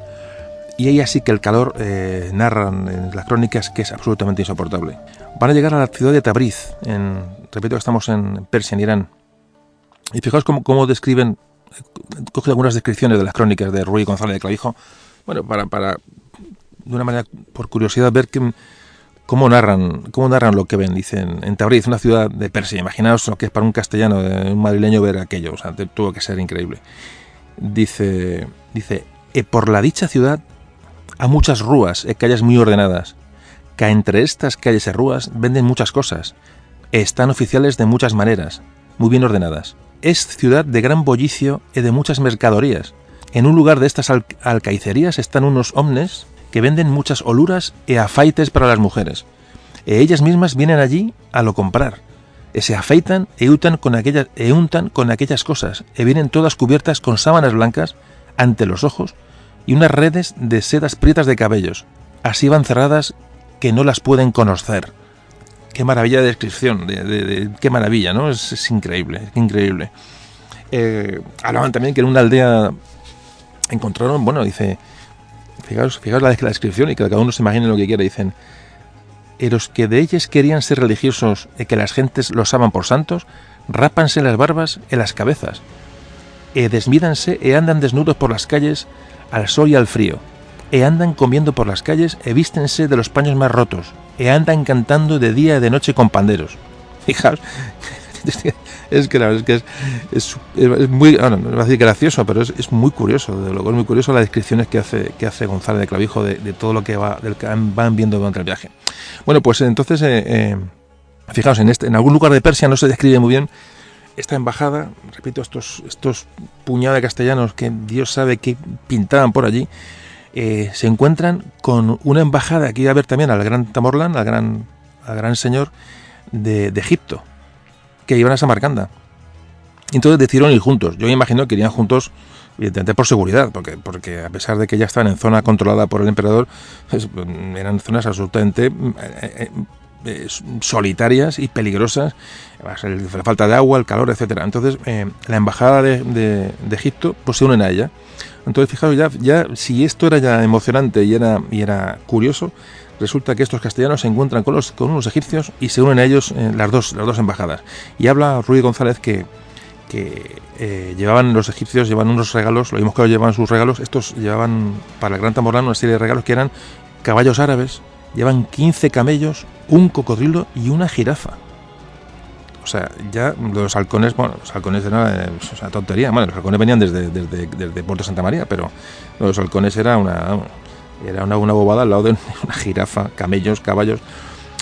y ahí así que el calor, eh, narran en las crónicas, que es absolutamente insoportable. Van a llegar a la ciudad de Tabriz, repito estamos en Persia, en Irán. Y fijaos cómo, describen, coge algunas descripciones de las crónicas de Ruy González de Clavijo, bueno, para, para, de una manera, por curiosidad, ver cómo narran, cómo narran lo que ven. Dicen, en Tabriz, una ciudad de Persia, imaginaos lo que es para un castellano, un madrileño ver aquello, o sea, tuvo que ser increíble. Dice, dice, e por la dicha ciudad a muchas rúas e calles muy ordenadas, que entre estas calles y rúas venden muchas cosas, están oficiales de muchas maneras, muy bien ordenadas. Es ciudad de gran bollicio y de muchas mercadorías. En un lugar de estas alcaicerías están unos omnes que venden muchas oluras y afaites para las mujeres. E ellas mismas vienen allí a lo comprar. E se afeitan e untan con aquellas, e untan con aquellas cosas, e vienen todas cubiertas con sábanas blancas ante los ojos y unas redes de sedas prietas de cabellos. Así van cerradas que no las pueden conocer. Qué maravilla de descripción, de, qué maravilla, ¿no? Es, increíble, es increíble. Eh, hablaban también que en una aldea encontraron, bueno, dice, fijaos, fijaos la, descripción y que cada uno se imagine lo que quiera, dicen, los que de ellos querían ser religiosos y que las gentes los aman por santos, rápanse las barbas en las cabezas, e desmídanse e andan desnudos por las calles al sol y al frío, e andan comiendo por las calles e vístense de los paños más rotos, e andan cantando de día y de noche con panderos. Fijaos, es que es que es, muy, bueno, no gracioso, pero es, muy curioso, de luego es muy curioso las descripciones que hace, que hace González de Clavijo de, todo lo que va, del que van viendo durante el viaje. Bueno, pues entonces, eh, eh, fijaos, en, este, en algún lugar de Persia no se describe muy bien esta embajada, repito, estos, estos puñados de castellanos que Dios sabe que pintaban por allí, eh, se encuentran con una embajada, aquí a ver también al gran Tamorlán, al gran, al gran señor de, Egipto, que iban a Samarcanda. Entonces decidieron ir juntos. Yo me imagino que irían juntos, evidentemente por seguridad, porque, porque a pesar de que ya estaban en zona controlada por el emperador, eran zonas absolutamente eh, eh, eh, solitarias y peligrosas, la falta de agua, el calor, etcétera. Entonces, eh, la embajada de, Egipto pues se unen a ella. Entonces, fijaros, ya, ya si esto era ya emocionante y era, y era curioso, resulta que estos castellanos se encuentran con, los, con unos egipcios y se unen a ellos en las, dos, las dos embajadas. Y habla Ruy González que, que eh, llevaban los egipcios, llevan unos regalos, lo mismo que llevaban sus regalos, estos llevaban para el gran Tamorlán una serie de regalos que eran caballos árabes, llevan 15 camellos, un cocodrilo y una jirafa. O sea, ya los halcones, bueno, los halcones eran eh, una tontería. Bueno, los halcones venían desde, desde, Puerto Santa María, pero los halcones era una, era una, bobada al lado de una jirafa, camellos, caballos.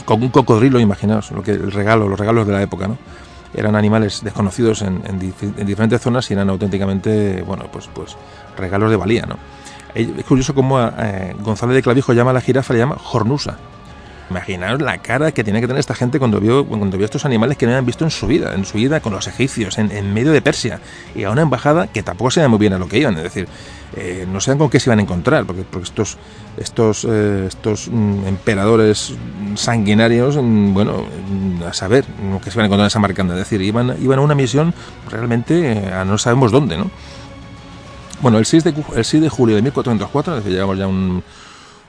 con un cocodrilo, imaginaos, lo que el regalo, los regalos de la época, ¿no? Eran animales desconocidos en, diferentes zonas y eran auténticamente, bueno, pues, pues regalos de valía, ¿no? Es curioso cómo eh, González de Clavijo llama a la jirafa, le llama jornusa. Imaginaos la cara que tiene que tener esta gente cuando vio, estos animales que no habían visto en su vida, en su vida con los egipcios, en, medio de Persia, y a una embajada que tampoco sabían muy bien a lo que iban, es decir, eh, no sabían con qué se iban a encontrar, porque, estos, eh, mm, emperadores sanguinarios, mm, bueno, mm, a saber lo que se iban a encontrar en esa marcanda, es decir, iban, iban a una misión realmente a no sabemos dónde, ¿no? Bueno, el 6 de, el 6 de julio de 1404, es decir, llevamos ya un,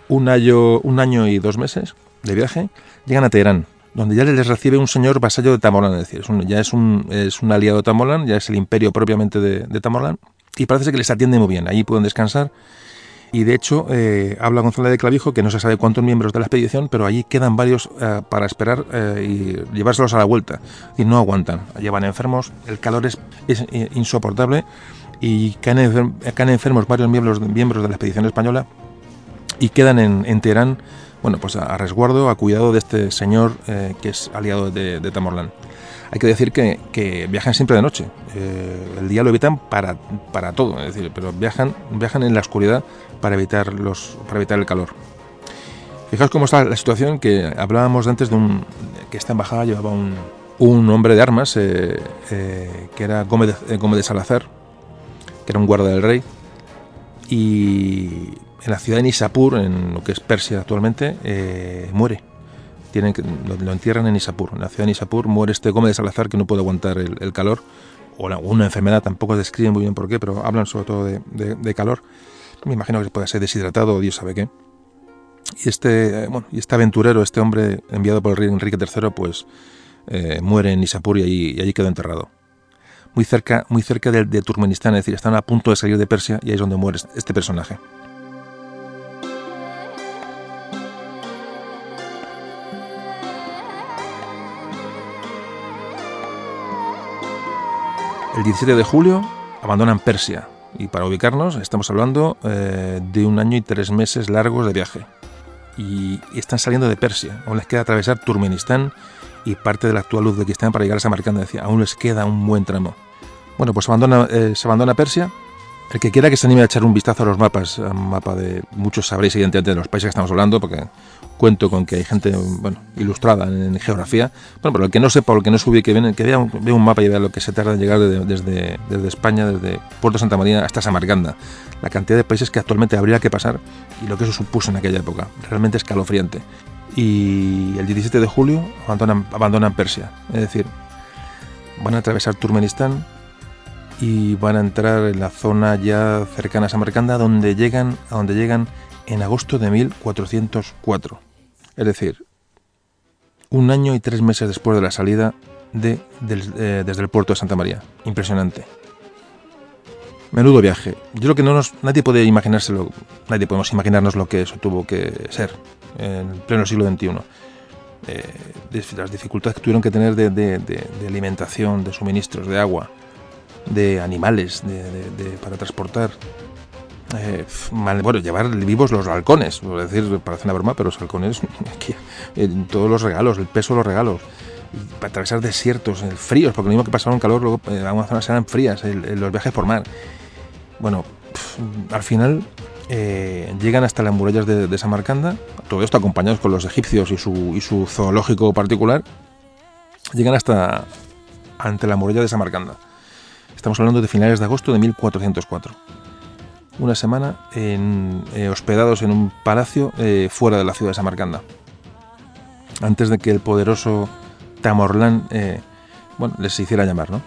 un, año, un año y dos meses, de viaje, llegan a Teherán, donde ya les recibe un señor vasallo de Tamerlán, es decir, ya es un, un aliado de Tamerlán, ya es el imperio propiamente de, de Tamerlán, y parece que les atiende muy bien, allí pueden descansar. Y de hecho, eh, habla González de Clavijo que no se sabe cuántos miembros de la expedición, pero allí quedan varios eh, para esperar eh, y llevárselos a la vuelta. Y no aguantan, llevan enfermos, el calor es insoportable y caen, caen, enfermos varios miembros, miembros de la expedición española y quedan en, en Teherán bueno, pues a, resguardo, a cuidado de este señor eh, que es aliado de, de, Tamorlán. Hay que decir que, viajan siempre de noche. Eh, el día lo evitan para, para todo, es decir, pero viajan, viajan en la oscuridad para evitar, los, para evitar el calor. Fijaos cómo está la situación que hablábamos antes de un, que esta embajada llevaba un, un hombre de armas eh, que era Gómez Gómez de Salazar, que era un guarda del rey, y en la ciudad de Nisapur, en lo que es Persia actualmente, eh, muere. Tienen que, lo, entierran en Nisapur. En la ciudad de Nisapur muere este Gómez de Salazar que no puede aguantar el, calor, o una enfermedad, tampoco describen muy bien por qué, pero hablan sobre todo de, calor. Me imagino que puede ser deshidratado o Dios sabe qué. Y este, eh, bueno, y este aventurero, este hombre enviado por el rey Enrique III, pues eh, muere en Nisapur y allí, y quedó enterrado muy cerca, muy cerca de, de, Turkmenistán, es decir, están a punto de salir de Persia y ahí es donde muere este personaje. El 17 de julio abandonan Persia y para ubicarnos estamos hablando eh, de un año y tres meses largos de viaje. Y, están saliendo de Persia. Aún les queda atravesar Turkmenistán y parte de la actual Uzbekistán para llegar a Samarcanda. Decía, aún les queda un buen tramo. Bueno, pues abandona, eh, se abandona Persia el que quiera que se anime a echar un vistazo a los mapas, a un mapa de muchos sabréis evidentemente de los países que estamos hablando, porque cuento con que hay gente bueno, ilustrada en, geografía. Bueno, pero el que no sepa o el que no se ubique, que, que vea, un, vea un mapa y vea lo que se tarda en llegar desde, desde España, desde Puerto Santa María hasta Samarcanda. La cantidad de países que actualmente habría que pasar y lo que eso supuso en aquella época. Realmente escalofriante. Y el 17 de julio abandonan, abandonan Persia. Es decir, van a atravesar Turkmenistán, y van a entrar en la zona ya cercana a Samarcanda donde llegan, a donde llegan en agosto de 1404. Es decir, un año y tres meses después de la salida de, eh, desde el puerto de Santa María. Impresionante. Menudo viaje. Yo creo que no nos, nadie puede imaginárselo, nadie podemos imaginarnos lo que eso tuvo que ser en pleno siglo XXI. Eh, las dificultades que tuvieron que tener de, de alimentación, de suministros, de agua, de animales de, para transportar. Eh, bueno, llevar vivos los halcones, es decir, parece una broma, pero los halcones, todos los regalos, el peso de los regalos, para atravesar desiertos, el fríos, porque lo mismo que pasaron en calor, luego en algunas zonas eran frías, los viajes por mar. Bueno, al final eh, llegan hasta las murallas de, de, Samarcanda, todo esto acompañados con los egipcios y su, y su zoológico particular, llegan hasta ante la muralla de Samarcanda. Estamos hablando de finales de agosto de 1404. Una semana en, eh, hospedados en un palacio eh, fuera de la ciudad de Samarcanda. Antes de que el poderoso Tamorlán eh, bueno, les hiciera llamar. ¿no?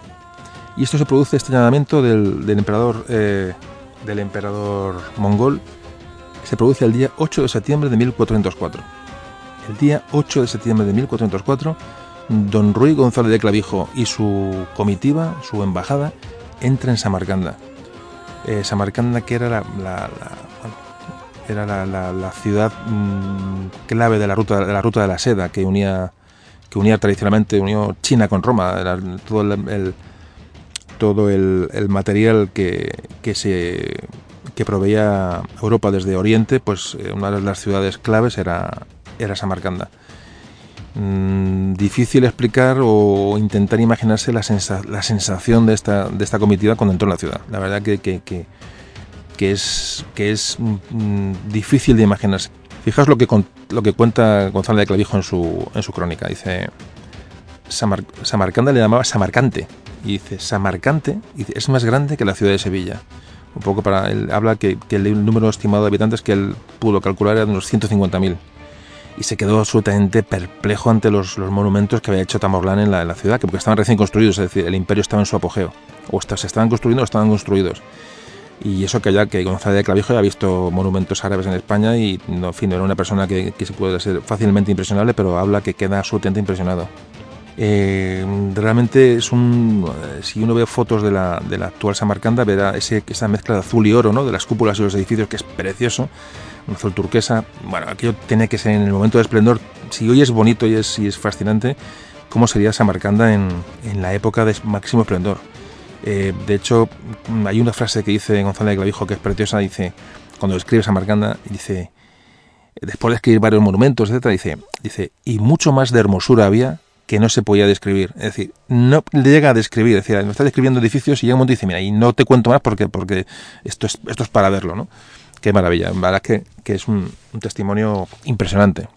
Y esto se produce, este llamamiento del, del emperador, del emperador mongol, se produce el día 8 de septiembre de 1404. El día 8 de septiembre de 1404 don Ruy González de Clavijo y su comitiva, su embajada, entra en Samarcanda. Eh, Samarcanda que era la, ciudad mm, clave de la ruta de la ruta de la seda que unía que unía tradicionalmente unió China con Roma era todo el, todo el, material que, que se que proveía Europa desde Oriente pues eh, una de las ciudades claves era era Samarcanda Mm, difícil explicar o intentar imaginarse la, la, sensación de esta, de esta comitiva cuando entró en la ciudad. La verdad que, es, que es mm, difícil de imaginarse. Fijaos lo que, lo que cuenta Gonzalo de Clavijo en su, en su crónica. Dice, Samarcanda le llamaba Samarcante. Y dice, Samarcante es más grande que la ciudad de Sevilla. Un poco para él habla que, que el número estimado de habitantes que él pudo calcular era de unos 150.000 y se quedó absolutamente perplejo ante los, monumentos que había hecho Tamorlán en la, ciudad, que porque estaban recién construidos, es decir, el imperio estaba en su apogeo, o se estaban construyendo o estaban construidos. Y eso que ya que González de Clavijo ha visto monumentos árabes en España y no, en fin, no era una persona que, se puede ser fácilmente impresionable, pero habla que queda absolutamente impresionado. Eh, realmente es un. Si uno ve fotos de la, de la actual Samarcanda, verá ese, esa mezcla de azul y oro, ¿no? de las cúpulas y los edificios, que es precioso azul turquesa. Bueno, aquello tiene que ser en el momento de esplendor. Si hoy es bonito y es, es fascinante, ¿cómo sería Samarcanda en, en la época de máximo esplendor? Eh, de hecho, hay una frase que dice González Clavijo que es preciosa, dice, cuando escribe Samarcanda, dice, después de escribir varios monumentos, etcétera, dice, dice, y mucho más de hermosura había que no se podía describir. Es decir, no llega a describir, es decir, no está describiendo edificios y llega un momento y dice, mira, y no te cuento más porque, porque esto, es, esto es para verlo, ¿no? Qué maravilla, en verdad que, que es un, testimonio impresionante.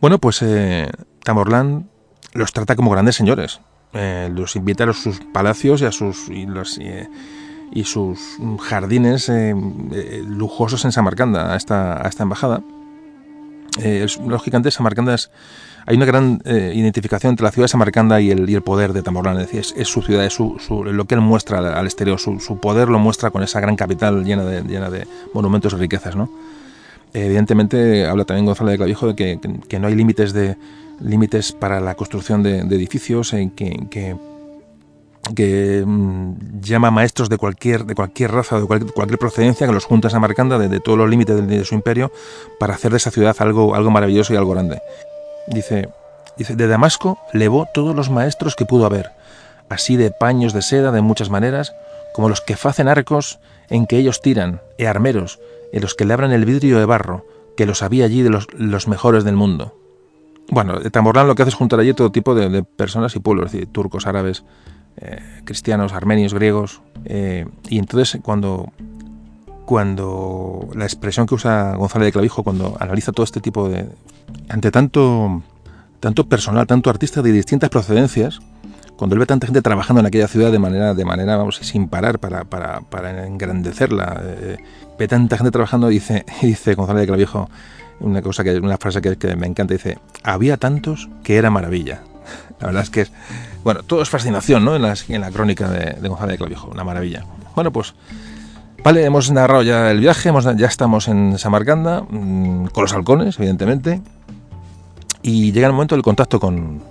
Bueno, pues eh, Tamorlán los trata como grandes señores. Eh, los invita a sus palacios y a sus y, y, sus jardines eh, lujosos en Samarcanda, a esta, a esta embajada. lógicamente, Samarcanda es hay una gran eh, identificación entre la ciudad de Samarcanda y el, poder de Tamorlán. Es decir, es, su ciudad, es su, lo que él muestra al, exterior, su, poder lo muestra con esa gran capital llena de, monumentos y riquezas. ¿no? Evidentemente, habla también Gonzalo de Clavijo de que, no hay límites de límites para la construcción de, edificios, en que, mm, llama maestros de cualquier, de cualquier raza, de cualquier, cualquier procedencia, que los junta a Samarcanda de, de todos los límites de, de, su imperio para hacer de esa ciudad algo, algo maravilloso y algo grande. Dice, dice, de Damasco levó todos los maestros que pudo haber, así de paños de seda de muchas maneras, como los que facen arcos en que ellos tiran, e armeros, en los que labran el vidrio de barro, que los había allí de los, mejores del mundo. Bueno, Tamborlán lo que hace es juntar allí todo tipo de, personas y pueblos, es decir, turcos, árabes, eh, cristianos, armenios, griegos. Eh, y entonces cuando, cuando la expresión que usa González de Clavijo cuando analiza todo este tipo de... ante tanto, tanto personal, tanto artista de distintas procedencias, cuando él ve tanta gente trabajando en aquella ciudad de manera, de manera vamos, sin parar para, para, para engrandecerla, eh, ve tanta gente trabajando, dice, dice González de Clavijo, una cosa que una frase que, que, me encanta, dice, había tantos que era maravilla. La verdad es que es, bueno, todo es fascinación, ¿no? En la, en la crónica de, de González de Clavijo, una maravilla. Bueno, pues Vale, hemos narrado ya el viaje, ya estamos en Samarcanda, mm, con los halcones, evidentemente, y llega el momento del contacto con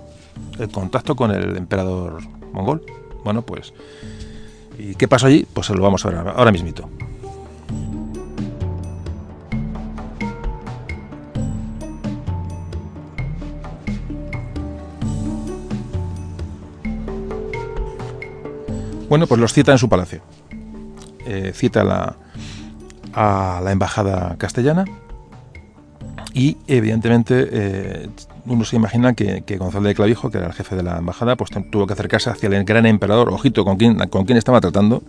el contacto con el emperador mongol. Bueno, pues, ¿y qué pasó allí? Pues lo vamos a ver ahora mismito. Bueno, pues los cita en su palacio. Eh, cita la, a la embajada castellana y evidentemente eh, uno se imagina que, Gonzalo de Clavijo, que era el jefe de la embajada, pues tuvo que acercarse hacia el gran emperador, ojito con quien, con estaba tratando.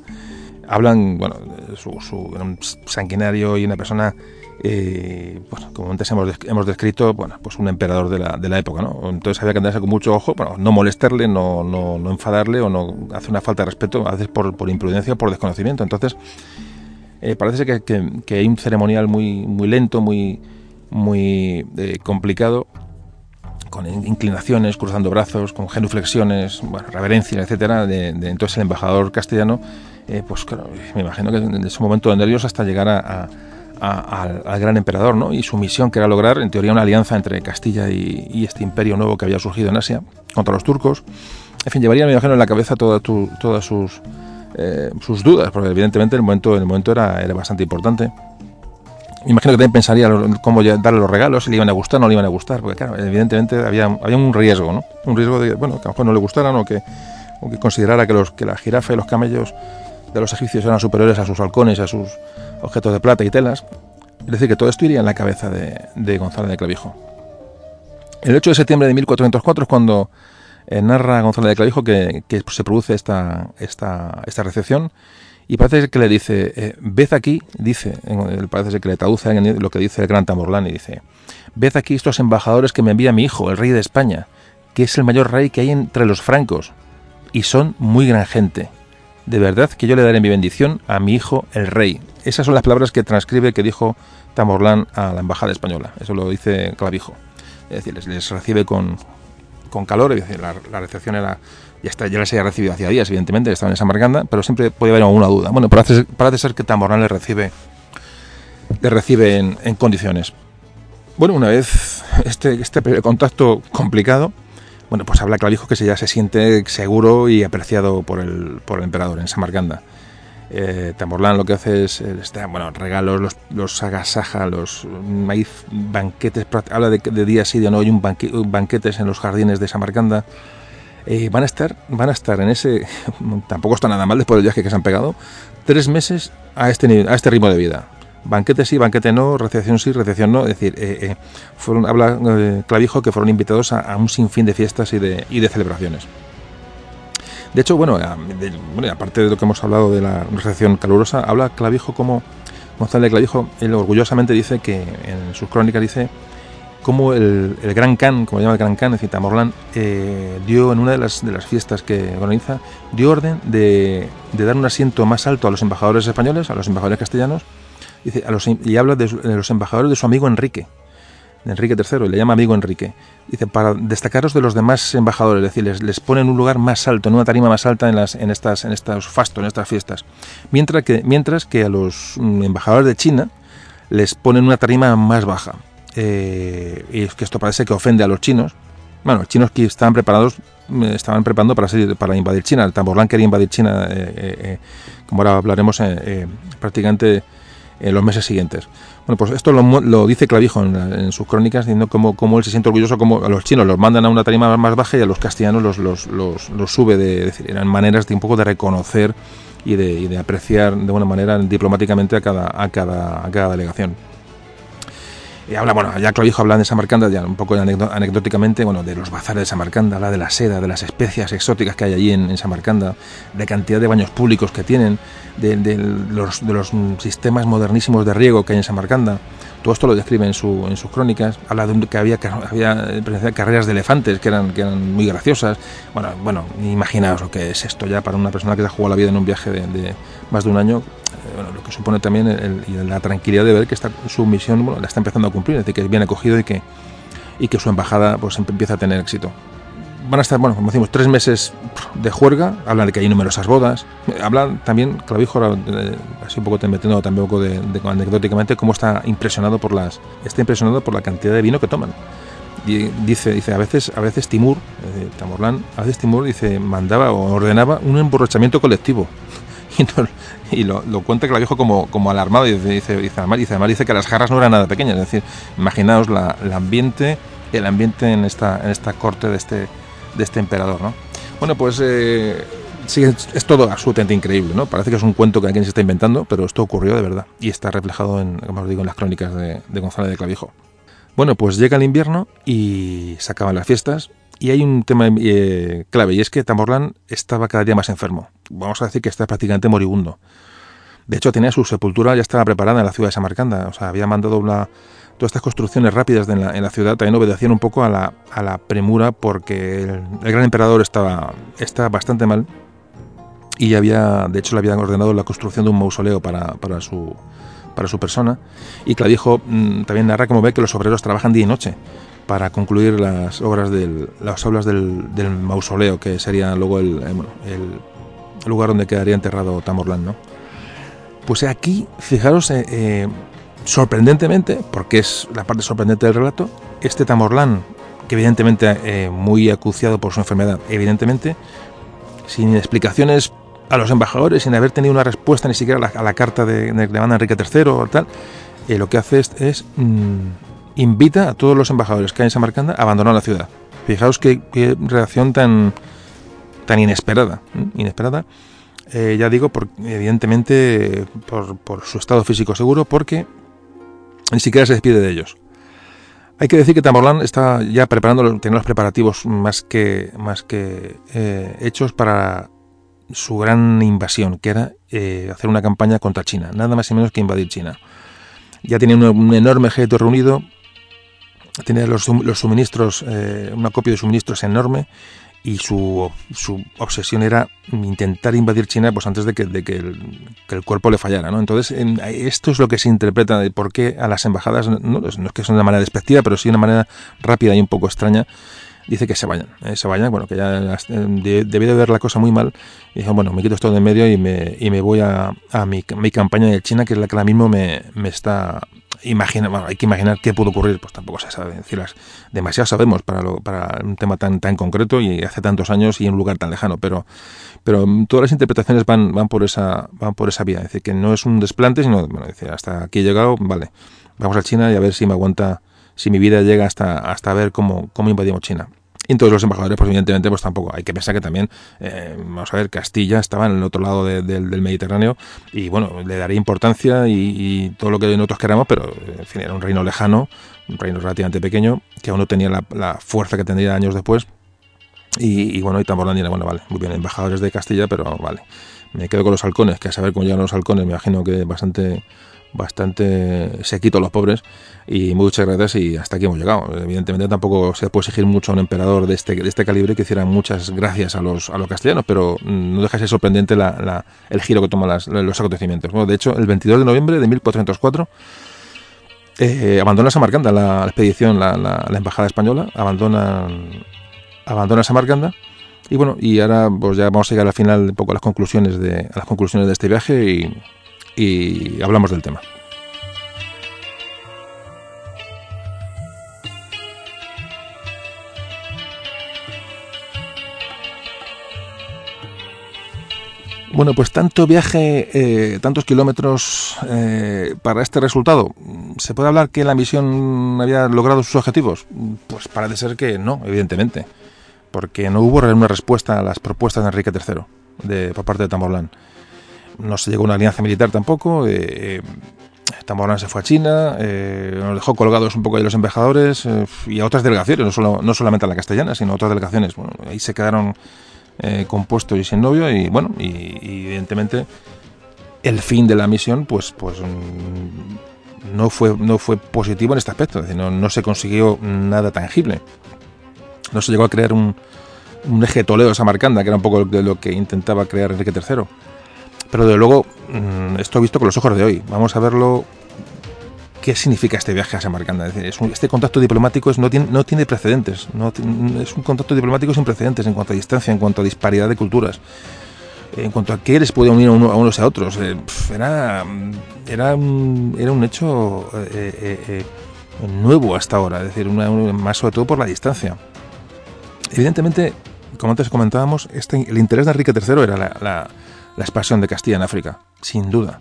Hablan, bueno, su, su sanguinario y una persona eh, bueno, como antes hemos, hemos, descrito, bueno, pues un emperador de la, de la época, ¿no? Entonces había que andarse con mucho ojo, bueno, no molestarle, no, no, no enfadarle o no hacer una falta de respeto, a veces por, por imprudencia o por desconocimiento. Entonces, eh, parece que, que, hay un ceremonial muy, muy lento, muy, muy eh, complicado, con inclinaciones, cruzando brazos, con genuflexiones, bueno, reverencia, etcétera, de, entonces el embajador castellano, eh, pues claro, me imagino que en ese momento de nervios hasta llegar a al, gran emperador ¿no? y su misión que era lograr en teoría una alianza entre Castilla y, este imperio nuevo que había surgido en Asia contra los turcos. En fin, llevaría, me imagino, en la cabeza toda todas sus, eh, sus dudas, porque evidentemente el momento, el momento era, bastante importante. Me imagino que también pensaría cómo darle los regalos, si le iban a gustar o no le iban a gustar, porque claro, evidentemente había, un riesgo, ¿no? Un riesgo de, bueno, que a lo mejor no le gustaran o que, considerara que, los, que la jirafa y los camellos de los egipcios eran superiores a sus halcones, a sus objetos de plata y telas. Es decir, que todo esto iría en la cabeza de, Gonzalo de Clavijo. El 8 de septiembre de 1404 es cuando eh, narra Gonzalo de Clavijo que, se produce esta, recepción y parece que le dice, eh, ved aquí, dice, parece que le traduce lo que dice el gran Tamorlán y dice, ved aquí estos embajadores que me envía mi hijo, el rey de España, que es el mayor rey que hay entre los francos, y son muy gran gente. De verdad que yo le daré mi bendición a mi hijo, el rey. Esas son las palabras que transcribe que dijo Tamorlán a la embajada española. Eso lo dice Clavijo. Es decir, les, recibe con, con calor, es la, recepción era ya, está, ya les había recibido hacía días, evidentemente, estaban en Samarcanda, pero siempre puede haber alguna duda. Bueno, parece, ser que Tamborán le recibe, le recibe en, condiciones. Bueno, una vez este, este contacto complicado, bueno, pues habla Clavijo que ya se siente seguro y apreciado por el, por el emperador en Samarcanda. Eh, Tamborlán lo que hace es, bueno, regalos, los, los agasaja, los maíz, banquetes, habla de, de día sí, de no, hay un banquetes en los jardines de Samarcanda. Eh, van a estar, van a estar en ese, tampoco está nada mal después del viaje que se han pegado, tres meses a este, a este ritmo de vida. Banquete sí, banquete no, recepción sí, recepción no. Es decir, eh, fueron, habla Clavijo que fueron invitados a, a, un sinfín de fiestas y de, y de celebraciones. De hecho, bueno, aparte de lo que hemos hablado de la recepción calurosa, habla Clavijo como González Clavijo, él orgullosamente dice que en sus crónicas dice cómo el, Gran Can, como llama el Gran Can, es decir, Tamorlán, eh, dio en una de las, de las fiestas que organiza, dio orden de, dar un asiento más alto a los embajadores españoles, a los embajadores castellanos, dice, a los, y habla de, de los embajadores de su amigo Enrique, Enrique III, le llama amigo Enrique. Dice, para destacaros de los demás embajadores, es decir, les, les ponen un lugar más alto, en una tarima más alta en, las, en, estas, en estos fastos, en estas fiestas. Mientras que, mientras que a los mm, embajadores de China les ponen una tarima más baja. Eh, y es que esto parece que ofende a los chinos. Bueno, los chinos que estaban preparados, mm, estaban preparando para, para invadir China. El Tamborlán quería invadir China, eh, eh, como ahora hablaremos, prácticamente en los meses siguientes. Bueno, pues esto lo, dice Clavijo en, sus crónicas, diciendo cómo, cómo, él se siente orgulloso, como a los chinos los mandan a una tarima más baja y a los castellanos los, los, los, sube, de, decir, eran maneras de un poco de reconocer y de, y de apreciar de buena manera diplomáticamente a cada, a cada, a cada delegación. Y habla, bueno, ya Clavijo habla de Samarcanda, ya un poco anecdóticamente, bueno, de los bazares de Samarcanda, habla de la seda, de las especias exóticas que hay allí en, Samarcanda, de cantidad de baños públicos que tienen, de, los, de los sistemas modernísimos de riego que hay en Samarcanda. Todo esto lo describe en, su, en sus crónicas. Habla de que había, había carreras de elefantes que eran, que eran muy graciosas. Bueno, bueno, imaginaos lo que es esto ya para una persona que se ha jugado la vida en un viaje de, más de un año. Eh, bueno, lo que supone también el, la tranquilidad de ver que esta, su misión bueno, la está empezando a cumplir, es decir, que es bien acogido y que, y que su embajada pues empieza a tener éxito van a estar, bueno, como decimos, tres meses de juerga, hablan de que hay numerosas bodas, hablan también, Clavijo, eh, así un poco metiendo también un poco de, anecdóticamente, cómo está impresionado por las, está impresionado por la cantidad de vino que toman. Y dice, dice, a veces, a veces Timur, eh, Tamorlán, a veces Timur dice, mandaba o ordenaba un emborrachamiento colectivo. Y, lo, cuenta Clavijo como, como alarmado y dice, dice, dice, además, dice, además dice que las jarras no eran nada pequeñas, es decir, imaginaos la, el ambiente, el ambiente en esta, en esta corte de este, de este emperador, ¿no? Bueno, pues eh, sí, es, todo absolutamente increíble, ¿no? Parece que es un cuento que alguien se está inventando, pero esto ocurrió de verdad y está reflejado en, como os digo, en las crónicas de, González de Clavijo. Bueno, pues llega el invierno y se acaban las fiestas y hay un tema eh, clave y es que Tamborlán estaba cada día más enfermo. Vamos a decir que está prácticamente moribundo. De hecho, tenía su sepultura ya estaba preparada en la ciudad de Samarcanda. O sea, había mandado una, todas estas construcciones rápidas en, la, ciudad también obedecían un poco a la, a la premura porque el, gran emperador estaba, estaba bastante mal y había, de hecho le habían ordenado la construcción de un mausoleo para, para su para su persona y Clavijo mm, también narra como ve que los obreros trabajan día y noche para concluir las obras del, las obras del, del mausoleo que sería luego el, eh, el, lugar donde quedaría enterrado Tamorlán ¿no? pues aquí fijaros eh, eh sorprendentemente, porque es la parte sorprendente del relato, este Tamorlán, que evidentemente eh, muy acuciado por su enfermedad, evidentemente, sin explicaciones a los embajadores, sin haber tenido una respuesta ni siquiera a la, carta de, de, de Enrique III o tal, eh, lo que hace es, mm, invita a todos los embajadores que hay en Samarcanda a abandonar la ciudad. Fijaos qué, reacción tan, tan inesperada, inesperada. Eh, ya digo, por, evidentemente por, por, su estado físico seguro, porque ni siquiera se despide de ellos. Hay que decir que Tamborlán está ya preparando, tiene los preparativos más que, más que eh, hechos para su gran invasión, que era eh, hacer una campaña contra China, nada más y menos que invadir China. Ya tiene un, enorme ejército reunido, tiene los, suministros, eh, una copia de suministros enorme y su, su, obsesión era intentar invadir China pues antes de que, de que, el, cuerpo le fallara. ¿no? Entonces, esto es lo que se interpreta de por qué a las embajadas, no, no es que sea de una manera despectiva, pero sí de una manera rápida y un poco extraña, dice que se vayan, ¿eh? se vayan, bueno, que ya de, de ver la cosa muy mal, y dijo, bueno, me quito esto de en medio y me, y me voy a, a mi, mi, campaña de China, que es la que ahora mismo me, me está imagina, bueno, hay que imaginar qué pudo ocurrir, pues tampoco se sabe decirlas. Demasiado sabemos para, lo, para un tema tan, tan concreto y hace tantos años y en un lugar tan lejano, pero, pero todas las interpretaciones van, van, por esa, van por esa vía. Es decir, que no es un desplante, sino, bueno, dice, hasta aquí he llegado, vale, vamos a China y a ver si me aguanta, si mi vida llega hasta, hasta ver cómo, cómo invadimos China. Y todos los embajadores, pues evidentemente, pues tampoco. Hay que pensar que también, eh, vamos a ver, Castilla estaba en el otro lado del Mediterráneo y bueno, le daría importancia y, todo lo que nosotros queramos, pero en fin, era un reino lejano, un reino relativamente pequeño, que aún no tenía la, fuerza que tendría años después. Y, bueno, y Tamborlán bueno, vale, muy bien, embajadores de Castilla, pero vale. Me quedo con los halcones, que a saber cómo llegan los halcones, me imagino que bastante bastante sequito los pobres y muchas gracias y hasta aquí hemos llegado. Evidentemente tampoco se puede exigir mucho a un emperador de este, de este calibre que hiciera muchas gracias a los, a los castellanos, pero no deja de ser sorprendente la, el giro que toman los acontecimientos. Bueno, de hecho, el 22 de noviembre de 1404 eh, abandona Samarcanda la, la expedición, la, la, embajada española, abandona, abandona Samarcanda y bueno, y ahora pues ya vamos a llegar al final un poco a las conclusiones de, a las conclusiones de este viaje y y hablamos del tema. Bueno, pues tanto viaje, eh, tantos kilómetros eh, para este resultado. ¿Se puede hablar que la misión había logrado sus objetivos? Pues parece ser que no, evidentemente, porque no hubo una respuesta a las propuestas de Enrique III de, por parte de Tamborlán no se llegó a una alianza militar tampoco. Eh, Tamborán se fue a China, eh, nos dejó colgados un poco ahí los embajadores eh, y a otras delegaciones, no, solo, no solamente a la castellana, sino a otras delegaciones. Bueno, ahí se quedaron eh, compuestos y sin novio y bueno, y, evidentemente el fin de la misión pues, pues mm, no, fue, no fue positivo en este aspecto, no, no, se consiguió nada tangible. No se llegó a crear un, un eje Toledo-Samarcanda, que era un poco de lo que intentaba crear Enrique III. Pero de luego, mm, esto visto con los ojos de hoy. Vamos a verlo. ¿Qué significa este viaje a Samarcanda? Es este contacto diplomático es, no, tiene, no tiene precedentes. Es un contacto diplomático sin precedentes en cuanto a distancia, en cuanto a disparidad de culturas en cuanto a qué les puede unir a, unos a otros. Eh, era, era, un, era un hecho eh, eh, nuevo hasta ahora, es decir, más sobre todo por la distancia. Evidentemente, como antes comentábamos, este, el interés de Enrique III era la expansión de Castilla en África, sin duda,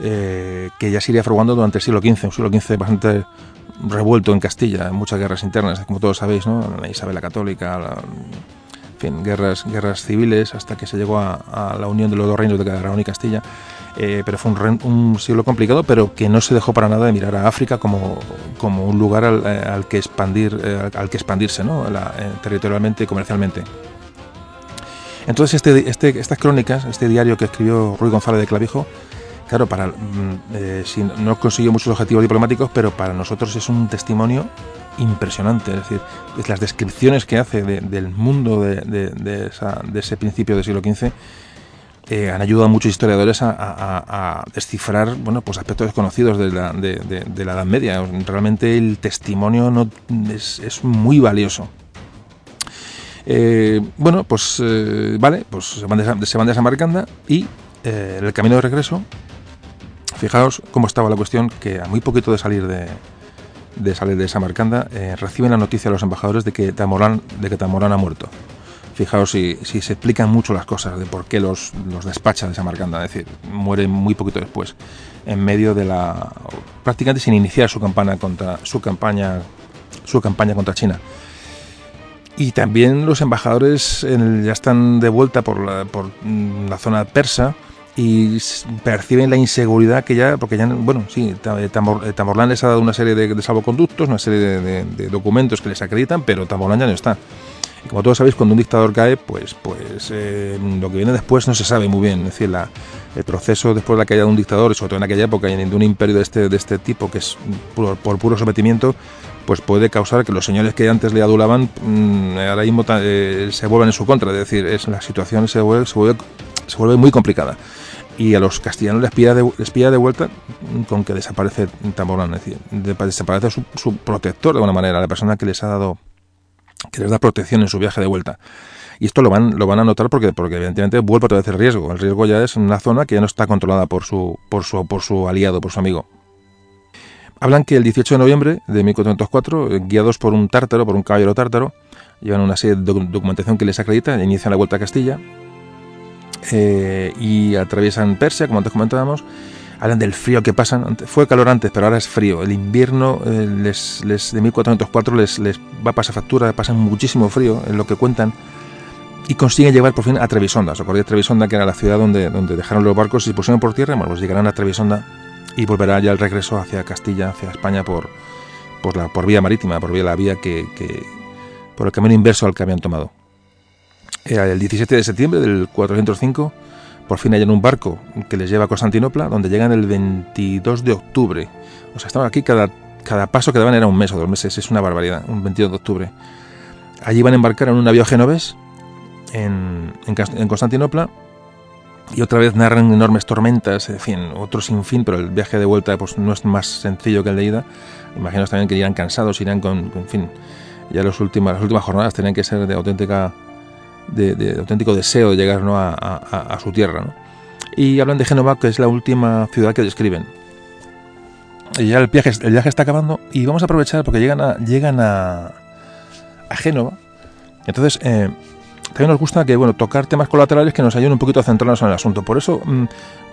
eh, que ya se iría fraguando durante el siglo XV, un siglo XV bastante revuelto en Castilla, en muchas guerras internas, como todos sabéis, ¿no? la Isabel la Católica, en fin, guerras, guerras civiles, hasta que se llegó a, la unión de los dos reinos de Aragón y Castilla. Eh, pero fue un, siglo complicado, pero que no se dejó para nada de mirar a África como, como un lugar al, eh, que expandir, al que expandirse ¿no? territorialmente y comercialmente. Entonces este, este, estas crónicas, este diario que escribió Ruy González de Clavijo, claro, para, mm, eh, no consiguió muchos objetivos diplomáticos, pero para nosotros es un testimonio impresionante. Es decir, las descripciones que hace del mundo de, ese principio del siglo XV eh, han ayudado a muchos historiadores a, descifrar bueno, pues aspectos desconocidos de la, Edad Media. Realmente el testimonio no, es muy valioso. Eh, bueno, pues eh, vale, pues se van de, se van de Samarcanda y eh, en el camino de regreso, fijaos cómo estaba la cuestión, que a muy poquito de salir de, de salir de Samarcanda, reciben la noticia los embajadores de que Tamorán, de que ha muerto. Fijaos si, se explican mucho las cosas de por qué los, los despachan de Samarcanda, es decir, muere muy poquito después, en medio de la prácticamente sin iniciar su campaña contra su campaña su campaña contra China. Y también los embajadores ya están de vuelta por la, por mm, la zona persa y perciben la inseguridad que ya, porque ya, bueno, sí, Tamborlán les ha dado una serie de, salvoconductos, una serie de, documentos que les acreditan, pero Tamborlán ya no está. Y como todos sabéis, cuando un dictador cae, pues, pues eh, lo que viene después no se sabe muy bien. Es decir, la, el proceso después de la caída de un dictador, y sobre todo en aquella época, de un imperio de este, de este tipo, que es por, puro sometimiento, pues puede causar que los señores que antes le adulaban mm, ahora mismo eh, se vuelvan en su contra. Es decir, es, la situación se vuelve, se vuelve, muy complicada y a los castellanos les pilla de, les de vuelta con que desaparece Tamborán, es decir, desaparece su, protector de alguna manera, la persona que les ha dado, que les da protección en su viaje de vuelta. Y esto lo van, lo van a notar porque, porque evidentemente vuelve otra vez el riesgo. El riesgo ya es una zona que ya no está controlada por su, por su, por su aliado, por su amigo. Hablan que el 18 de noviembre de 1404, eh, guiados por un tártaro, por un caballero tártaro, llevan una serie de documentación que les acredita, inician la vuelta a Castilla eh, y atraviesan Persia, como antes comentábamos. Hablan del frío que pasan. Fue calor antes, pero ahora es frío. El invierno eh, les, les, de 1404 les, les va a pasar factura, pasan muchísimo frío, en lo que cuentan. Y consiguen llegar por fin a Trevisonda. ¿Os acordáis de Trevisonda, que era la ciudad donde, donde dejaron los barcos y se pusieron por tierra? Bueno, pues llegarán a Trevisonda y volverá ya el regreso hacia Castilla, hacia España por, por, la, por vía marítima, por vía la vía que, por el camino inverso al que habían tomado el 17 de septiembre del 405, por fin hallan un barco que les lleva a Constantinopla, donde llegan el 22 de octubre. O sea, estaban aquí cada, cada paso que daban era un mes o dos meses, es una barbaridad, un 22 de octubre. Allí van a embarcar en un navío genovés en, en, Constantinopla y otra vez narran enormes tormentas, en fin, otro sin fin, pero el viaje de vuelta pues, no es más sencillo que el de ida. Imagino también que irán cansados, irán con, en fin, ya las últimas, las últimas jornadas tenían que ser de auténtica de, auténtico deseo de llegar a, su tierra. Y hablan de Génova, que es la última ciudad que describen. Y ya el viaje, el viaje está acabando y vamos a aprovechar porque llegan a, llegan a, a Génova. Entonces, eh, también nos gusta que bueno tocar temas colaterales que nos ayuden un poquito a centrarnos en el asunto. Por eso mm,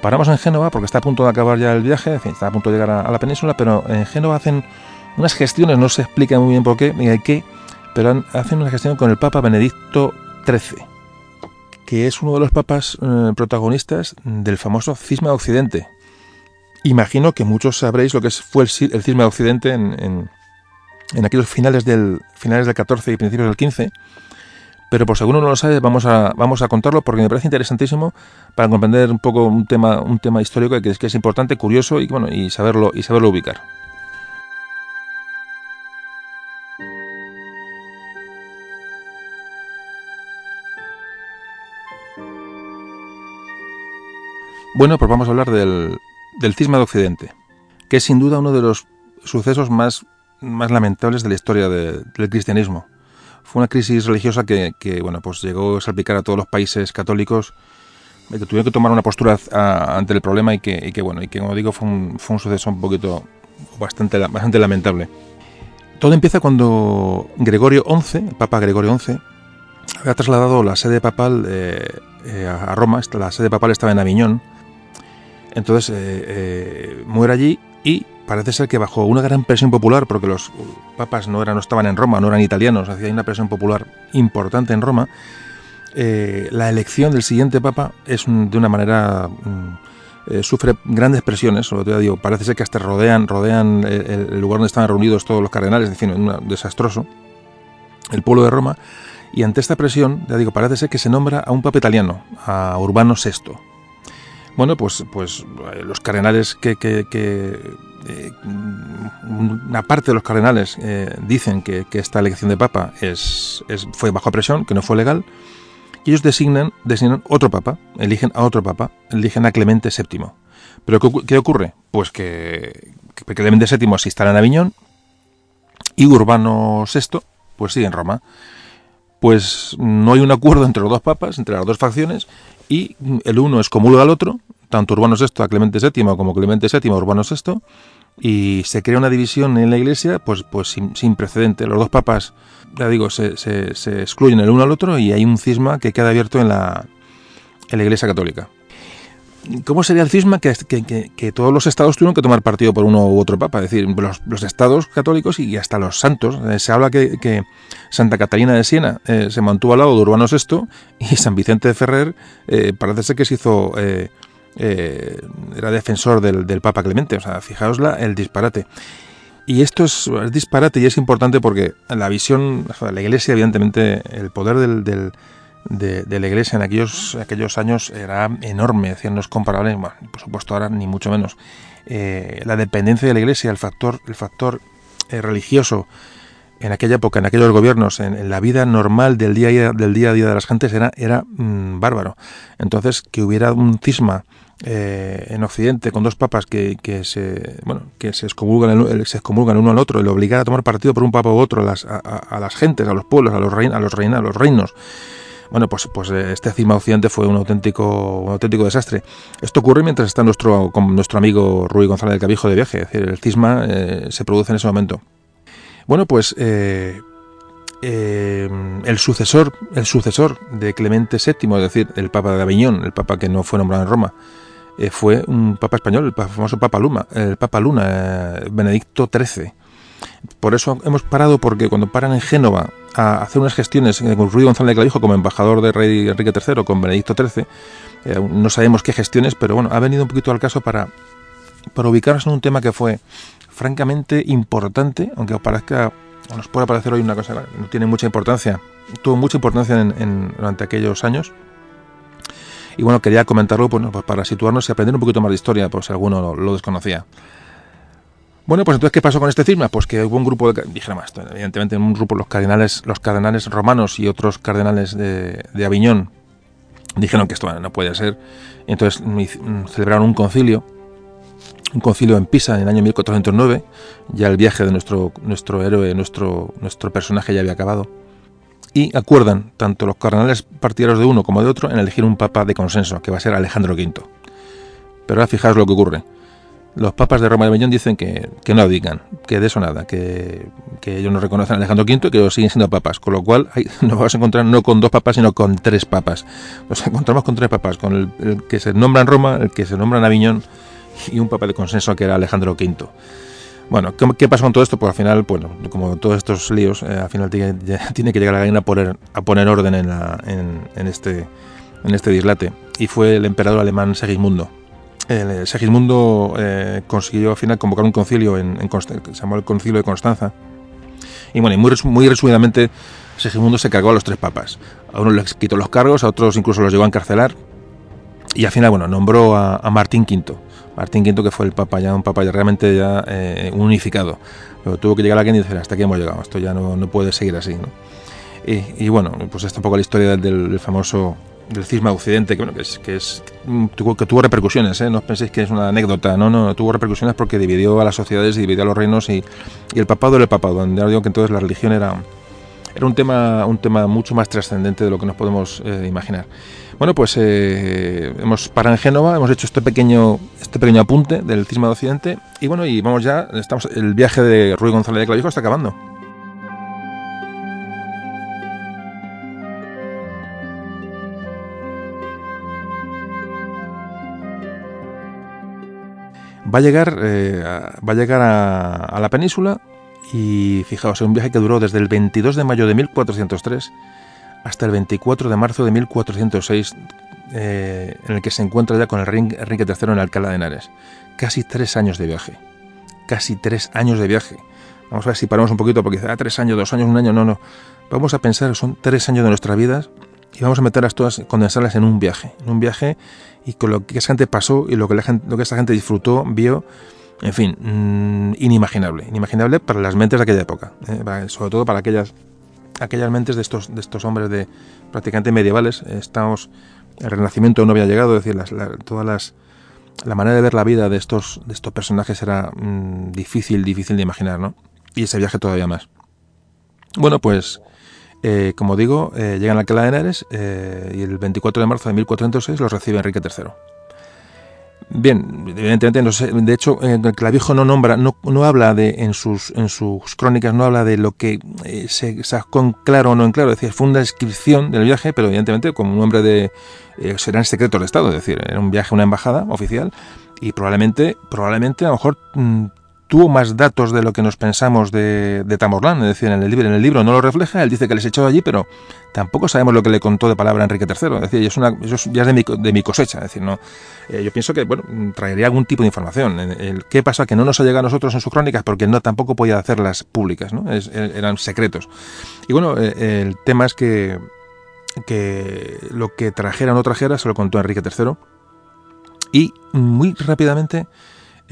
paramos en Génova, porque está a punto de acabar ya el viaje, está a punto de llegar a, la península, pero en Génova hacen unas gestiones, no se explica muy bien por qué ni qué, pero hacen una gestión con el Papa Benedicto XIII, que es uno de los papas eh, protagonistas del famoso cisma de Occidente. Imagino que muchos sabréis lo que fue el, cisma de Occidente en, aquellos finales del, finales del 14 y principios del 15, pero por si alguno no lo sabe, vamos a, vamos a contarlo porque me parece interesantísimo para comprender un poco un tema, un tema histórico que es, que es importante, curioso y, bueno, y, saberlo, y saberlo ubicar. Bueno, pues vamos a hablar del, cisma de Occidente, que es sin duda uno de los sucesos más, más lamentables de la historia del cristianismo. Fue una crisis religiosa que, bueno, pues llegó a salpicar a todos los países católicos que tuvieron que tomar una postura ante el problema y que, bueno, y que como digo fue un, un suceso un poquito bastante, bastante lamentable. Todo empieza cuando Gregorio XI, el Papa Gregorio XI, había trasladado la sede papal eh, a Roma, la sede papal estaba en Aviñón, entonces eh, eh, muere allí y parece ser que bajo una gran presión popular, porque los papas no, eran, no estaban en Roma, no eran italianos, hacía una presión popular importante en Roma, eh, la elección del siguiente papa es de una manera... Mm, sufre grandes presiones, sobre todo digo, parece ser que hasta rodean, rodean el, lugar donde estaban reunidos todos los cardenales, es decir, un desastroso, el pueblo de Roma, y ante esta presión, ya digo, parece ser que se nombra a un papa italiano, a Urbano VI, bueno, pues, pues eh, los cardenales que, que, eh, una parte de los cardenales eh, dicen que, esta elección de papa es, fue bajo presión, que no fue legal, y ellos designan, designan otro papa, eligen a otro papa, eligen a Clemente VII. Pero ¿qué, ocurre? Pues que, Clemente VII se instala en Aviñón y Urbano VI pues sigue en Roma. Pues no hay un acuerdo entre los dos papas, entre las dos facciones, y el uno es comulga al otro, tanto Urbano VI a Clemente VII como Clemente VII a Urbano VI, y se crea una división en la Iglesia pues, pues sin, precedente. Los dos papas, ya digo, se, se, excluyen el uno al otro y hay un cisma que queda abierto en la, en la Iglesia Católica. ¿Cómo sería el cisma que, todos los estados tuvieron que tomar partido por uno u otro papa? Es decir, los, estados católicos y hasta los santos. Eh, se habla que, Santa Catalina de Siena eh, se mantuvo al lado de Urbano VI y San Vicente de Ferrer eh, parece ser que se hizo eh, era defensor del, Papa Clemente. O sea, fijaosla el disparate. Y esto es, disparate y es importante porque la visión, la Iglesia, evidentemente, el poder del de, la Iglesia en aquellos, aquellos años era enorme, no es comparable, bueno, por supuesto ahora ni mucho menos. Eh, la dependencia de la Iglesia, el factor, el factor eh, religioso en aquella época, en aquellos gobiernos, en, la vida normal del día, a día, del día a día de las gentes era, era mm, bárbaro. Entonces, que hubiera un cisma eh, en Occidente con dos papas que, que se bueno que se excomulgan, se excomulgan uno al otro y lo obligar a tomar partido por un papa u otro a las, a, las gentes, a los pueblos, a los, rein, a los, reina, a los reinos. Bueno, pues, pues este cisma occidente fue un auténtico, un auténtico desastre. Esto ocurre mientras está nuestro, con nuestro amigo Rui González del Cabijo de viaje, es decir, el cisma eh, se produce en ese momento. Bueno, pues eh, eh, el sucesor, el sucesor de Clemente VII, es decir, el Papa de Aviñón, el Papa que no fue nombrado en Roma, eh, fue un Papa español, el famoso Papa Luna, el Papa Luna, Benedicto XIII. Por eso hemos parado, porque cuando paran en Génova a hacer unas gestiones con Ruy González de Clavijo como embajador de rey Enrique III con Benedicto XIII, no sabemos qué gestiones, pero bueno, ha venido un poquito al caso para, para ubicarnos en un tema que fue francamente importante, aunque os parezca, o nos pueda parecer hoy una cosa que no tiene mucha importancia, tuvo mucha importancia en, durante aquellos años. Y bueno, quería comentarlo pues para situarnos y aprender un poquito más de historia, por si alguno lo, desconocía. Bueno, pues entonces, ¿qué pasó con este cisma? Pues que hubo un grupo de, dije más, evidentemente un grupo, los cardenales, los cardenales romanos y otros cardenales de, Aviñón, dijeron que esto no puede ser, entonces celebraron un concilio un concilio en Pisa en el año 1409, ya el viaje de nuestro, nuestro héroe, nuestro, nuestro personaje ya había acabado, y acuerdan tanto los cardenales partidarios de uno como de otro en elegir un papa de consenso, que va a ser Alejandro V. Pero ahora fijaos lo que ocurre. Los papas de Roma y Avignon dicen que, que, no abdican, que de eso nada, que, que, ellos no reconocen a Alejandro V y que siguen siendo papas. Con lo cual nos vamos a encontrar no con dos papas, sino con tres papas. Nos encontramos con tres papas, con el, que se nombra en Roma, el que se nombra en Aviñón y un papel de consenso que era Alejandro V. Bueno, ¿qué, pasó con todo esto? Pues al final, bueno, como todos estos líos, eh, al final tiene, que llegar alguien a poner, a poner orden en, en, este, en este dislate. Y fue el emperador alemán Segismundo. El, Segismundo eh, consiguió al final convocar un concilio en, en se llamó el Concilio de Constanza. Y bueno, muy, muy resumidamente, Segismundo se cargó a los tres papas. A unos les quitó los cargos, a otros incluso los llevó a encarcelar. Y al final, bueno, nombró a, Martín V Martín V que fue el Papa ya, un Papa ya realmente ya eh, unificado. Pero tuvo que llegar alguien y decir, hasta aquí hemos llegado, esto ya no, no puede seguir así. Y, bueno, pues esta un poco la historia del, famoso del cisma occidente, que, bueno, que, es, que, es, tuvo, que tuvo repercusiones, ¿eh? no os penséis que es una anécdota, no, no, tuvo repercusiones porque dividió a las sociedades, dividió a los reinos y, y el papado era el papado, donde digo que entonces la religión era, era un tema, un tema mucho más trascendente de lo que nos podemos eh, imaginar. Bueno, pues eh, hemos parado en Génova, hemos hecho este pequeño, este pequeño apunte del cisma de Occidente y bueno, y vamos ya, estamos, el viaje de Ruy González de Clavijo está acabando. Va a llegar, eh, va a, llegar a, la península y fijaos, es un viaje que duró desde el 22 de mayo de 1403 hasta el 24 de marzo de 1406, eh, en el que se encuentra ya con el rey Enrique III en Alcalá de Henares. Casi tres años de viaje. Casi tres años de viaje. Vamos a ver si paramos un poquito, porque ah, tres años, dos años, un año, no, no. Vamos a pensar son tres años de nuestra vida y vamos a meterlas todas, condensarlas en un viaje. En un viaje y con lo que esa gente pasó y lo que, la gente, lo que esa gente disfrutó, vio, en fin, mm, inimaginable. Inimaginable para las mentes de aquella época. Eh, sobre todo para aquellas aquellas mentes de estos, de estos hombres de prácticamente medievales. Estamos, el Renacimiento no había llegado, es decir, las, todas las, la manera de ver la vida de estos, de estos personajes era mm, difícil, difícil de imaginar, ¿no? Y ese viaje todavía más. Bueno, pues, eh, como digo, eh, llegan a Alcalá de Henares eh, y el 24 de marzo de 1406 los recibe Enrique III. Bien, evidentemente, no sé, de hecho, clavijo no nombra, no, no, habla de, en sus, en sus crónicas, no habla de lo que eh, se sacó en claro o no en claro, es decir, fue una descripción del viaje, pero evidentemente como un hombre de, serán secretos de Estado, es decir, era un viaje una embajada oficial y probablemente, probablemente a lo mejor mm, tuvo más datos de lo que nos pensamos de, de Tamorlán, es decir, en el, libro, en el libro no lo refleja, él dice que les echó allí, pero tampoco sabemos lo que le contó de palabra Enrique III, es decir, es una, eso ya es de mi, cosecha, es decir, no, eh, yo pienso que, bueno, traería algún tipo de información. ¿Qué pasa? Que no nos ha llegado a nosotros en sus crónicas porque no tampoco podía hacerlas públicas, ¿no? eran secretos. Y bueno, eh, el tema es que, que lo que trajera o no trajera se lo contó Enrique III y muy rápidamente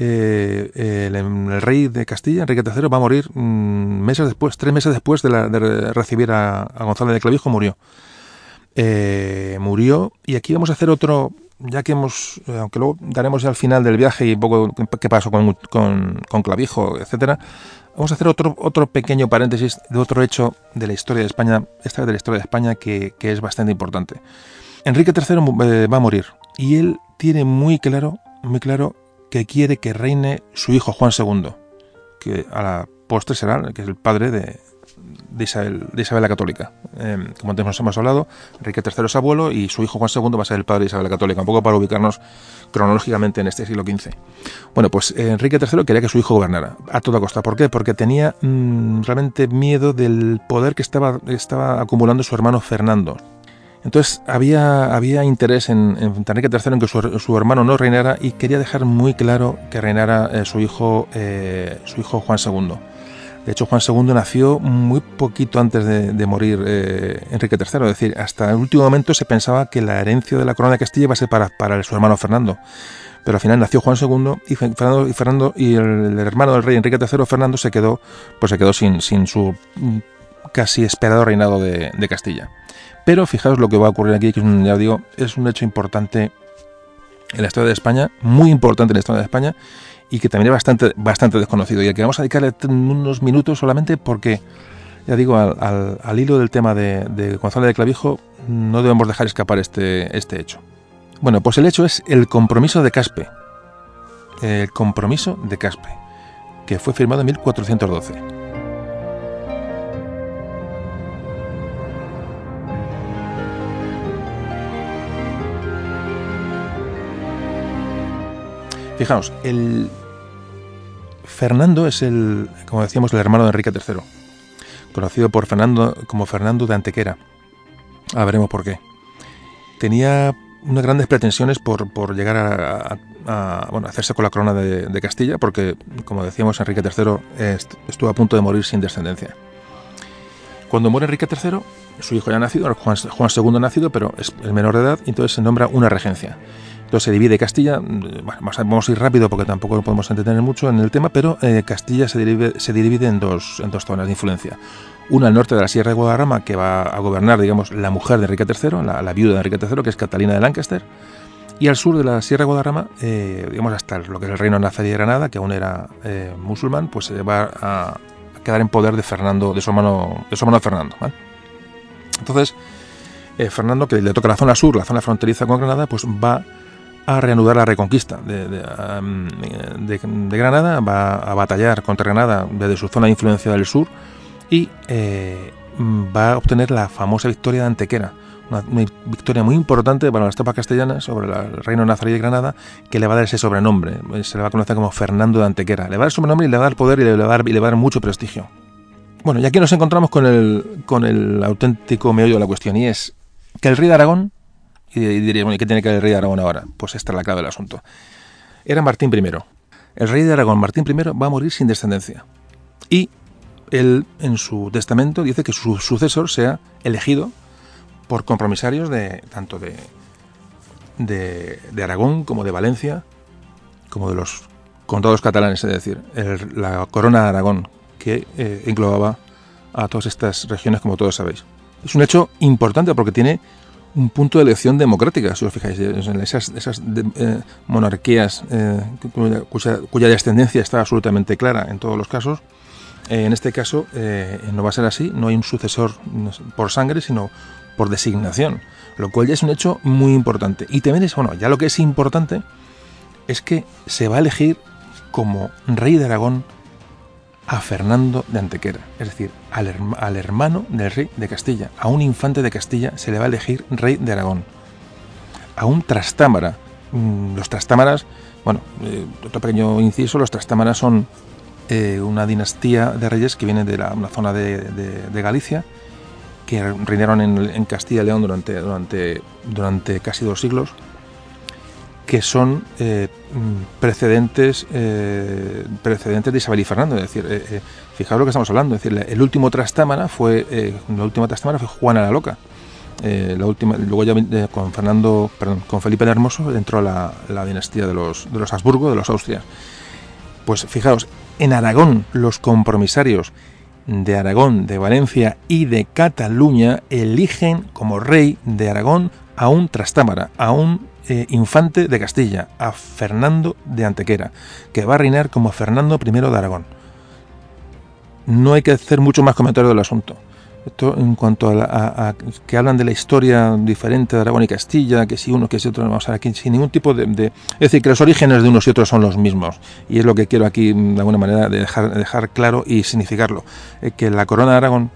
eh, el, rey de Castilla, Enrique III, va a morir mm, meses después, tres meses después de, recibir a, González de Clavijo, murió. Eh, murió y aquí vamos a hacer otro, ya que hemos, eh, aunque luego daremos ya al final del viaje y un poco qué pasó con, Clavijo, etcétera, vamos a hacer otro, otro pequeño paréntesis de otro hecho de la historia de España, esta de la historia de España, que, que es bastante importante. Enrique III va a morir y él tiene muy claro, muy claro que quiere que reine su hijo Juan II, que a la postre será, que es el padre de, Isabel, de Isabel la Católica. Eh, como antes hemos hablado, Enrique III es abuelo y su hijo Juan II va a ser el padre de Isabel la Católica, un poco para ubicarnos cronológicamente en este siglo XV. Bueno, pues eh, Enrique III quería que su hijo gobernara a toda costa. ¿Por qué? Porque tenía mm, realmente miedo del poder que estaba, estaba acumulando su hermano Fernando. Entonces había, había interés en, en Enrique III en que su, hermano no reinara y quería dejar muy claro que reinara eh, su, hijo, eh, su hijo Juan II. De hecho, Juan II nació muy poquito antes de, morir eh, Enrique III. Es decir, hasta el último momento se pensaba que la herencia de la corona de Castilla iba a ser para, para su hermano Fernando. Pero al final nació Juan II y Fernando y, Fernando, y el, hermano del rey Enrique III, Fernando, se quedó, pues se quedó sin, sin su casi esperado reinado de Castilla. Pero fijaos lo que va a ocurrir aquí, que es un, ya digo, es un hecho importante en la historia de España, muy importante en la historia de España, y que también es bastante, bastante desconocido. Y al que vamos a dedicarle unos minutos solamente porque, ya digo, al, hilo del tema de, de, de Clavijo, no debemos dejar escapar este, este hecho. Bueno, pues el hecho es el compromiso de Caspe. El compromiso de Caspe, que fue firmado en 1412. Fijaos, el Fernando es el, como decíamos, el hermano de Enrique III, conocido por Fernando como Fernando de Antequera. A veremos por qué. Tenía unas grandes pretensiones por, por llegar a, bueno, hacerse con la corona de, Castilla, porque, como decíamos, Enrique III estuvo a punto de morir sin descendencia. Cuando muere Enrique III, su hijo ya nacido, Juan, Juan II nacido, pero es el menor de edad, y entonces se nombra una regencia. Entonces se divide Castilla, mm, bueno, vamos a ir rápido porque tampoco podemos entretener mucho en el tema, pero eh, Castilla se divide, se divide en, dos, en dos zonas de influencia. Una al norte de la Sierra de Guadarrama, que va a gobernar, digamos, la mujer de Enrique III, la, viuda de Enrique III, que es Catalina de Lancaster, y al sur de la Sierra de Guadarrama, eh, digamos, hasta lo que es el reino nazarí de Granada, que aún era eh, musulmán, pues se va a, quedar en poder de Fernando, de su hermano, de su hermano Fernando. Entonces, Fernando, que le toca la zona sur, la zona fronteriza con Granada, pues va a reanudar la reconquista de, Granada, va a batallar contra Granada desde su zona de influencia del sur y eh, va a obtener la famosa victoria de Antequera, una, victoria muy importante para las tropas castellanas sobre el reino nazarí de Granada, que le va a dar ese sobrenombre, se le va a conocer como Fernando de Antequera, le va a dar sobrenombre y le va a dar poder y le va a dar, y le va a dar mucho prestigio. Bueno, y aquí nos encontramos con el, con el auténtico meollo de la cuestión, y es que el rey de Aragón y, diréis, bueno, ¿y qué tiene que ver el rey de Aragón ahora? Pues esta es la clave del asunto. Era Martín I. El rey de Aragón, Martín I, va a morir sin descendencia. Y él, en su testamento, dice que su sucesor sea elegido por compromisarios de tanto de, de, Aragón como de Valencia, como de los condados catalanes, es decir, la corona de Aragón, que eh, englobaba a todas estas regiones, como todos sabéis. Es un hecho importante porque tiene un punto de elección democrática, si os fijáis, esas, esas eh, monarquías eh, cuya, descendencia está absolutamente clara en todos los casos. Eh, en este caso no va a ser así, no hay un sucesor por sangre, sino por designación, lo cual ya es un hecho muy importante. Y también es, bueno, ya lo que es importante es que se va a elegir como rey de Aragón a Fernando de Antequera, es decir, al, hermano del rey de Castilla. A un infante de Castilla se le va a elegir rey de Aragón. A un trastámara. Mm, los trastámaras, bueno, eh, otro pequeño inciso, los trastámaras son eh, una dinastía de reyes que viene de la, zona de, Galicia, que reinaron en, Castilla y León durante, durante, durante casi dos siglos, que son eh, precedentes, eh, precedentes de Isabel y Fernando. Es decir, fijaos lo que estamos hablando. Es decir, el último trastámara fue, la última trastámara fue Juana la Loca. la última, luego ya con Fernando, perdón, con Felipe el Hermoso entró la, la dinastía de los, de los Habsburgo, de los Austrias. Pues fijaos, en Aragón los compromisarios de Aragón, de Valencia y de Cataluña eligen como rey de Aragón a un trastámara, a un eh, infante de Castilla, a Fernando de Antequera, que va a reinar como Fernando I de Aragón. No hay que hacer mucho más comentario del asunto. Esto en cuanto a, que hablan de la historia diferente de Aragón y Castilla, que si uno, que si otro, vamos a aquí sin ningún tipo de, Es decir, que los orígenes de unos y otros son los mismos. Y es lo que quiero aquí, de alguna manera, dejar, dejar claro y significarlo. Eh, que la corona de Aragón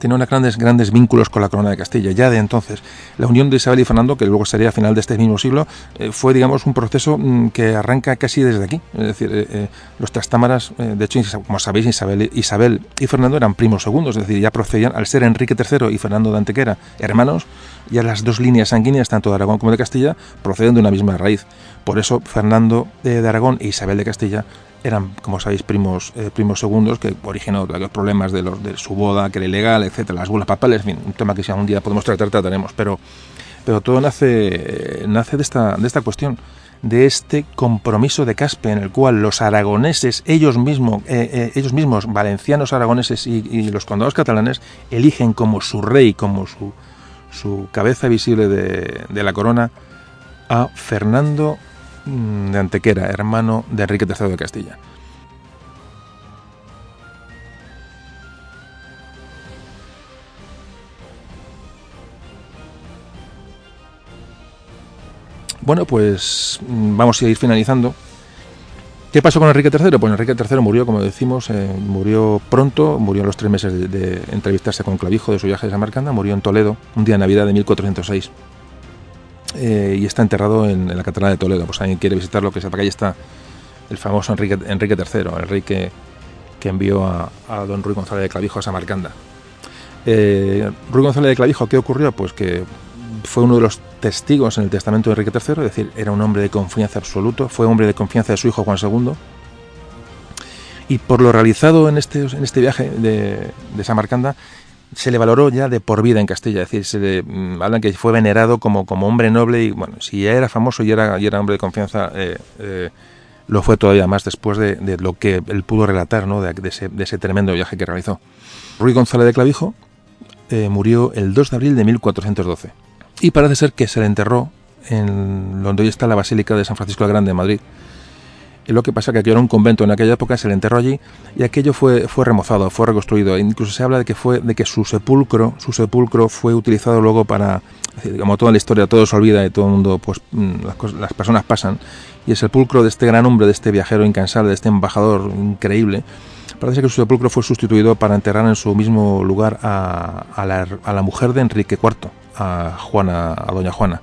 tiene unos grandes, grandes vínculos con la corona de Castilla. Ya de entonces, la unión de Isabel y Fernando, que luego sería a final de este mismo siglo, eh, fue, digamos, un proceso mm, que arranca casi desde aquí. Es decir, eh, eh, los trastámaras, de hecho, como sabéis, Isabel, Isabel y Fernando eran primos segundos, es decir, ya procedían, al ser Enrique III y Fernando de Antequera hermanos, ya las dos líneas sanguíneas, tanto de Aragón como de Castilla, proceden de una misma raíz. Por eso, Fernando de Aragón e Isabel de Castilla eran, como sabéis, primos, eh, primos segundos que originó los problemas de, los, de su boda, que era ilegal, etcétera, las bulas papales, en un tema que si algún día podemos tratar, trataremos, pero, pero todo nace, nace de, esta, de esta cuestión, de este compromiso de Caspe en el cual los aragoneses, ellos mismos, eh, eh, ellos mismos valencianos aragoneses y, los condados catalanes, eligen como su rey, como su, su cabeza visible de, de la corona, a Fernando de Antequera, hermano de Enrique III de Castilla. Bueno, pues mm, vamos a ir finalizando. ¿Qué pasó con Enrique III? Pues Enrique III murió, como decimos, eh, murió pronto, murió a los tres meses de, entrevistarse con Clavijo de su viaje de Samarcanda, murió en Toledo, un día de Navidad de 1406. Eh, y está enterrado en, la Catedral de Toledo. Pues alguien quiere visitarlo, que sepa que ahí está el famoso Enrique, Enrique III, rey que, envió a, don Ruy González de Clavijo a Samarcanda. Eh, Ruy González de Clavijo, ¿qué ocurrió? Pues que fue uno de los testigos en el testamento de Enrique III, es decir, era un hombre de confianza absoluto, fue hombre de confianza de su hijo Juan II. Y por lo realizado en este, en este viaje de, de Samarcanda, se le valoró ya de por vida en Castilla, es decir, se le, mm, hablan que fue venerado como, como hombre noble y bueno, si ya era famoso y era, y era hombre de confianza, eh, eh, lo fue todavía más después de, lo que él pudo relatar ¿no? de, ese, tremendo viaje que realizó. Ruy González de Clavijo eh, murió el 2 de abril de 1412 y parece ser que se le enterró en donde hoy está la Basílica de San Francisco el Grande en Madrid lo que pasa es que aquello era un convento en aquella época, se le enterró allí y aquello fue, fue remozado, fue reconstruido. E incluso se habla de que fue de que su sepulcro, su sepulcro fue utilizado luego para, como toda la historia, todo se olvida y todo el mundo, pues mm, las, personas pasan. Y el sepulcro de este gran hombre, de este viajero incansable, de este embajador increíble, parece que su sepulcro fue sustituido para enterrar en su mismo lugar a, a, la, a la mujer de Enrique IV, a Juana, a doña Juana.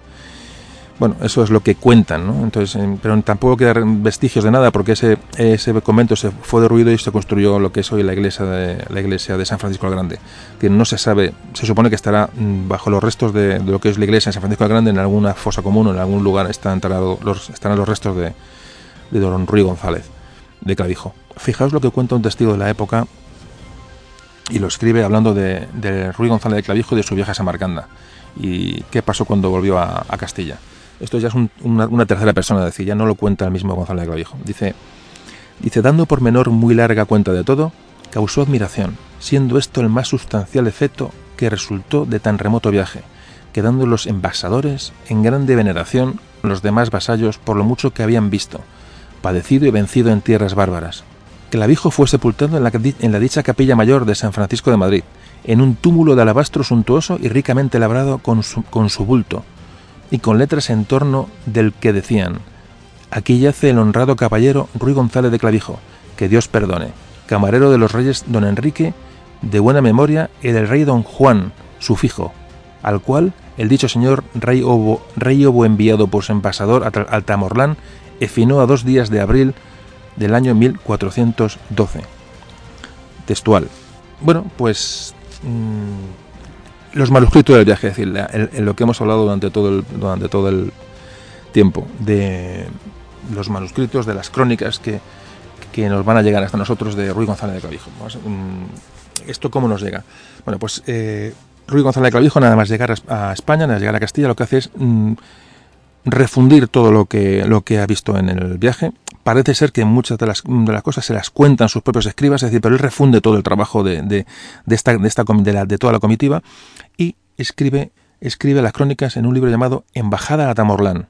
Bueno, eso es lo que cuentan, ¿no? Entonces, eh, pero tampoco quedan vestigios de nada porque ese, convento se fue derruido y se construyó lo que es hoy la iglesia de, la iglesia de San Francisco el Grande, que no se sabe, se supone que estará mm, bajo los restos de, lo que es la iglesia de San Francisco el Grande en alguna fosa común o en algún lugar están los, estarán los restos de, de don Ruy González de Clavijo. Fijaos lo que cuenta un testigo de la época y lo escribe hablando de, de González de Clavijo y de su viaje a Samarcanda y qué pasó cuando volvió a Castilla. Esto ya es una, tercera persona, decir, ya no lo cuenta el mismo Gonzalo de Clavijo. Dice, dice, dando por menor muy larga cuenta de todo, causó admiración, siendo esto el más sustancial efecto que resultó de tan remoto viaje, quedando los embajadores en grande veneración los demás vasallos por lo mucho que habían visto, padecido y vencido en tierras bárbaras. Clavijo fue sepultado en la, en la dicha capilla mayor de San Francisco de Madrid, en un túmulo de alabastro suntuoso y ricamente labrado con su, con su bulto, y con letras en torno del que decían, aquí yace el honrado caballero Ruy González de Clavijo, que Dios perdone, camarero de los reyes don Enrique, de buena memoria, y del rey don Juan, su fijo, al cual el dicho señor rey Obo, rey enviado por su embajador al Tamorlán, efinó a dos días de abril del año 1412. Textual. Bueno, pues mm, los manuscritos del viaje, es decir, en lo que hemos hablado durante todo el, durante todo el tiempo, de los manuscritos, de las crónicas que, que nos van a llegar hasta nosotros de Ruy González de Clavijo. Mm, ¿Esto cómo nos llega? Bueno, pues eh, Ruy González de Clavijo, nada más llegar a España, nada más llegar a Castilla, lo que hace es mm, refundir todo lo que, lo que ha visto en el viaje. Parece ser que muchas de las, de las cosas se las cuentan sus propios escribas, es decir, pero él refunde todo el trabajo de, de, de esta, de, esta, de, de toda la comitiva escribe, escribe las crónicas en un libro llamado Embajada a Tamorlán.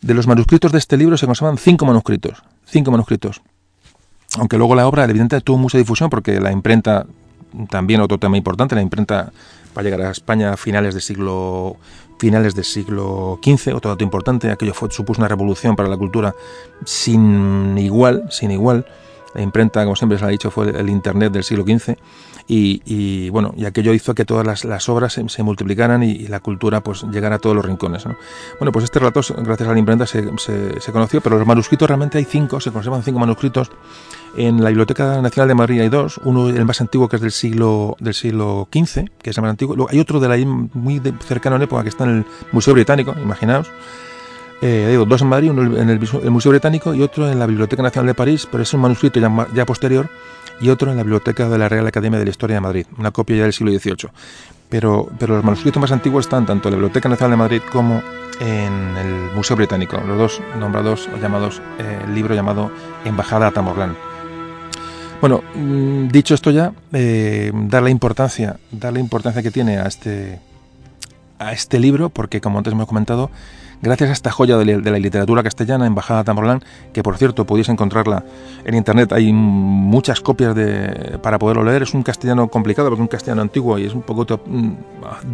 De los manuscritos de este libro se conservan cinco manuscritos. Cinco manuscritos. Aunque luego la obra, evidentemente, tuvo mucha difusión porque la imprenta, también otro tema importante, la imprenta va a llegar a España a finales del siglo finales del siglo XV, otro dato importante, aquello supuso una revolución para la cultura sin igual, sin igual. La imprenta, como siempre se ha dicho, fue el Internet del siglo XV y, bueno, y aquello hizo que todas las, obras se, multiplicaran y, la cultura pues llegara a todos los rincones. Bueno, pues este relato, gracias a la imprenta, se, se, conoció, pero los manuscritos realmente hay cinco, se conservan cinco manuscritos en la Biblioteca Nacional de Madrid hay dos, uno el más antiguo que es del siglo del siglo XV, que es el más antiguo. Luego hay otro de la muy cercano en época que está en el Museo Británico, imaginaos. Eh, digo, dos en Madrid, uno en el, Museo Británico y otro en la Biblioteca Nacional de París, pero es un manuscrito ya, posterior, y otro en la Biblioteca de la Real Academia de la Historia de Madrid, una copia ya del siglo XVIII. Pero, los manuscritos más antiguos están tanto en la Biblioteca Nacional de Madrid como en el Museo Británico, los dos nombrados o llamados, eh, el libro llamado Embajada a Tamorlán. Bueno, mm, dicho esto ya, eh, dar la importancia, dar la importancia que tiene a este, a este libro, porque como antes hemos comentado, gracias a esta joya de, la literatura castellana, Embajada Tamorlán, que por cierto podéis encontrarla en internet, hay muchas copias de, para poderlo leer, es un castellano complicado porque es un castellano antiguo y es un poco mm,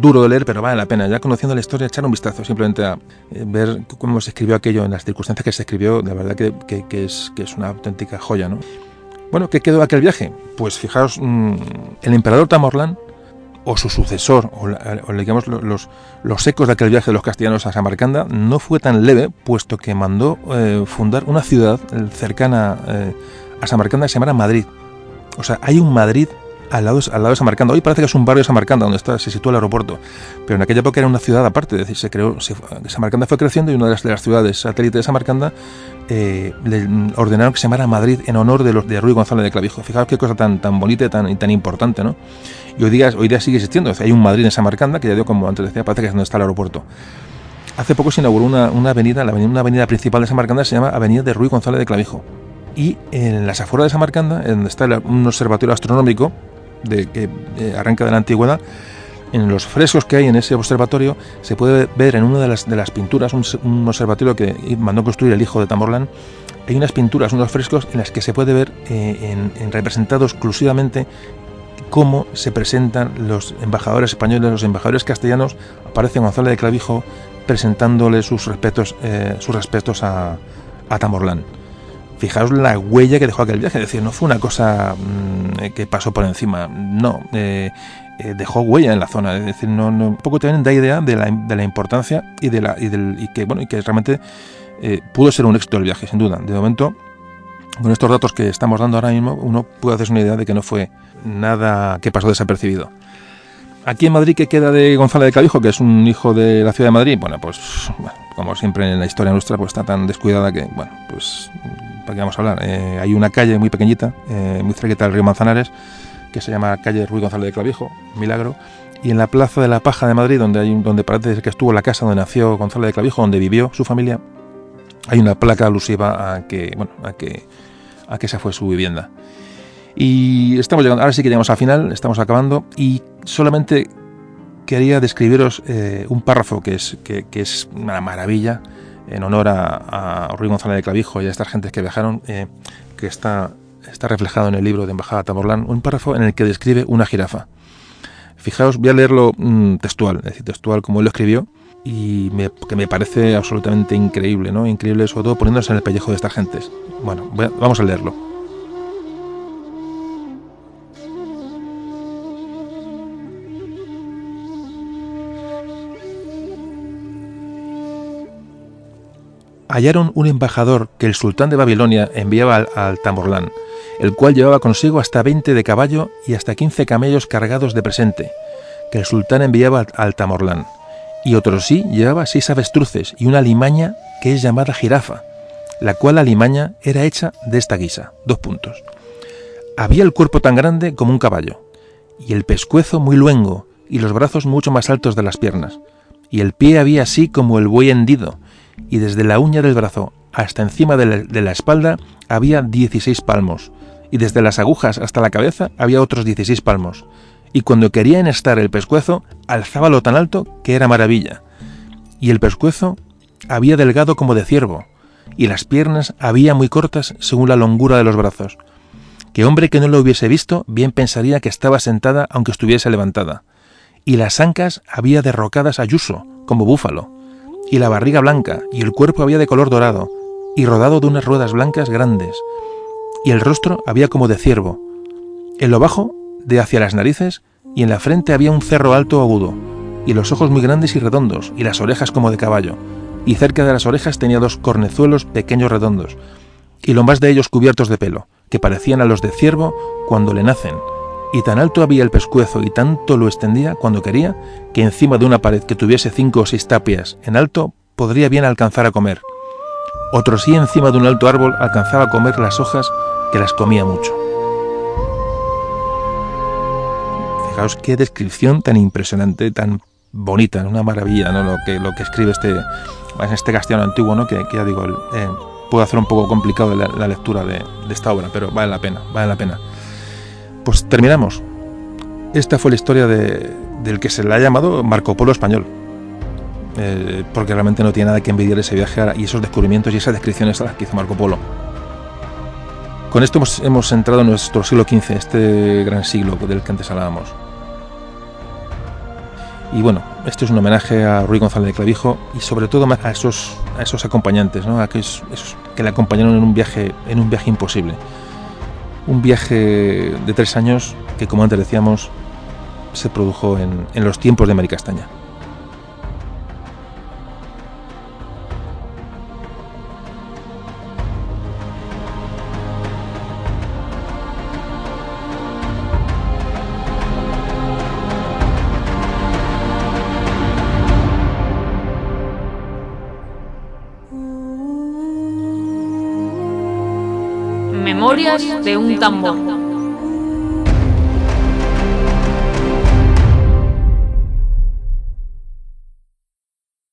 duro de leer, pero vale la pena, ya conociendo la historia, echar un vistazo simplemente a eh, ver cómo se escribió aquello en las circunstancias que se escribió, de verdad que, es, que es una auténtica joya, ¿no? Bueno, ¿qué quedó aquel viaje? Pues fijaos, mm, el emperador Tamorlán, o su sucesor, o, digamos los, los ecos de aquel viaje de los castellanos a Samarcanda, no fue tan leve, puesto que mandó eh, fundar una ciudad cercana eh, a Samarcanda que se llama Madrid. O sea, hay un Madrid al lado, al lado de Samarcanda. Hoy parece que es un barrio de Samarcanda donde está, se sitúa el aeropuerto, pero en aquella época era una ciudad aparte, es decir, se creó, Samarcanda fue creciendo y una de las, de las ciudades satélites de Samarcanda eh, le ordenaron que se llamara Madrid en honor de, los, de Ruy González de Clavijo. Fijaos qué cosa tan, tan bonita y tan, tan importante, ¿no? Y hoy día, hoy día sigue existiendo, hay un Madrid en Samarcanda, que ya dio como antes decía, parece que es donde está el aeropuerto. Hace poco se inauguró una, una avenida, la avenida, una avenida principal de Samarcanda se llama Avenida de Ruy González de Clavijo. Y en las afueras de Samarcanda, donde está un observatorio astronómico, de que eh, arranca de la antigüedad, en los frescos que hay en ese observatorio se puede ver en una de las, de las pinturas, un, observatorio que mandó construir el hijo de Tamorlán, hay unas pinturas, unos frescos en las que se puede ver eh, en, representado exclusivamente cómo se presentan los embajadores españoles, los embajadores castellanos, aparece González de Clavijo presentándole sus respetos, eh, sus respetos a, a Tamorlán fijaos la huella que dejó aquel viaje, es decir, no fue una cosa mm, que pasó por encima, no, eh, eh, dejó huella en la zona, es decir, no, un poco también da idea de la, importancia y de que bueno y que realmente eh, pudo ser un éxito el viaje, sin duda. De momento, con estos datos que estamos dando ahora mismo, uno puede hacerse una idea de que no fue nada que pasó desapercibido. Aquí en Madrid, ¿qué queda de González de Clavijo, que es un hijo de la ciudad de Madrid? Bueno, pues como siempre en la historia nuestra, pues está tan descuidada que, bueno, pues para vamos a hablar. Eh, hay una calle muy pequeñita, eh, muy cerquita del río Manzanares, que se llama calle Ruiz González de Clavijo, Milagro, y en la plaza de la Paja de Madrid, donde hay donde parece que estuvo la casa donde nació González de Clavijo, donde vivió su familia, hay una placa alusiva a que, bueno, a que, a que esa fue su vivienda. Y estamos llegando, ahora sí que llegamos al final, estamos acabando, y solamente quería describiros eh, un párrafo que es, que es una maravilla en honor a, a Ruy González de Clavijo y a estas gentes que viajaron, eh, que está, está reflejado en el libro de Embajada Tamorlán, un párrafo en el que describe una jirafa. Fijaos, voy a leerlo mm, textual, es decir, textual como él lo escribió, y que me parece absolutamente increíble, ¿no? Increíble sobre todo poniéndose en el pellejo de estas gentes. Bueno, vamos a leerlo. Hallaron un embajador que el sultán de Babilonia enviaba al, Tamorlán, el cual llevaba consigo hasta 20 de caballo y hasta 15 camellos cargados de presente, que el sultán enviaba al, al Tamorlán. Y otro sí llevaba seis avestruces y una limaña que es llamada jirafa, la cual la limaña era hecha de esta guisa. Dos puntos. Había el cuerpo tan grande como un caballo, y el pescuezo muy luengo, y los brazos mucho más altos de las piernas, y el pie había así como el buey hendido, y desde la uña del brazo hasta encima de la, de la espalda había 16 palmos, y desde las agujas hasta la cabeza había otros 16 palmos, y cuando quería enestar el pescuezo, alzábalo tan alto que era maravilla. Y el pescuezo había delgado como de ciervo, y las piernas había muy cortas según la longura de los brazos. Que hombre que no lo hubiese visto, bien pensaría que estaba sentada aunque estuviese levantada. Y las ancas había derrocadas a yuso, como búfalo, y la barriga blanca, y el cuerpo había de color dorado, y rodado de unas ruedas blancas grandes, y el rostro había como de ciervo. En lo bajo, de hacia las narices, y en la frente había un cerro alto agudo, y los ojos muy grandes y redondos, y las orejas como de caballo, y cerca de las orejas tenía dos cornezuelos pequeños redondos, y lo más de ellos cubiertos de pelo, que parecían a los de ciervo cuando le nacen, y tan alto había el pescuezo y tanto lo extendía cuando quería, que encima de una pared que tuviese cinco o seis tapias en alto podría bien alcanzar a comer. Otro sí encima de un alto árbol alcanzaba a comer las hojas que las comía mucho. Fijaos qué descripción tan impresionante, tan bonita, una maravilla, ¿no? Lo que, lo que escribe este, este castellano antiguo, ¿no? Que, ya digo, eh, puede hacer un poco complicado la, lectura de, esta obra, pero vale la pena, vale la pena. Pues terminamos. Esta fue la historia de, del que se le ha llamado Marco Polo español. Eh, porque realmente no tiene nada que envidiar ese viaje y esos descubrimientos y esas descripciones a las que hizo Marco Polo. Con esto hemos, hemos entrado en nuestro siglo XV, este gran siglo del que antes hablábamos. Y bueno, esto es un homenaje a Ruy González de Clavijo y sobre todo a esos, a esos acompañantes, ¿no? aquellos, esos que le acompañaron en un viaje, en un viaje imposible. Un viaje de tres años que, como antes decíamos, se produjo en, en los tiempos de Maricastaña. De un tambor.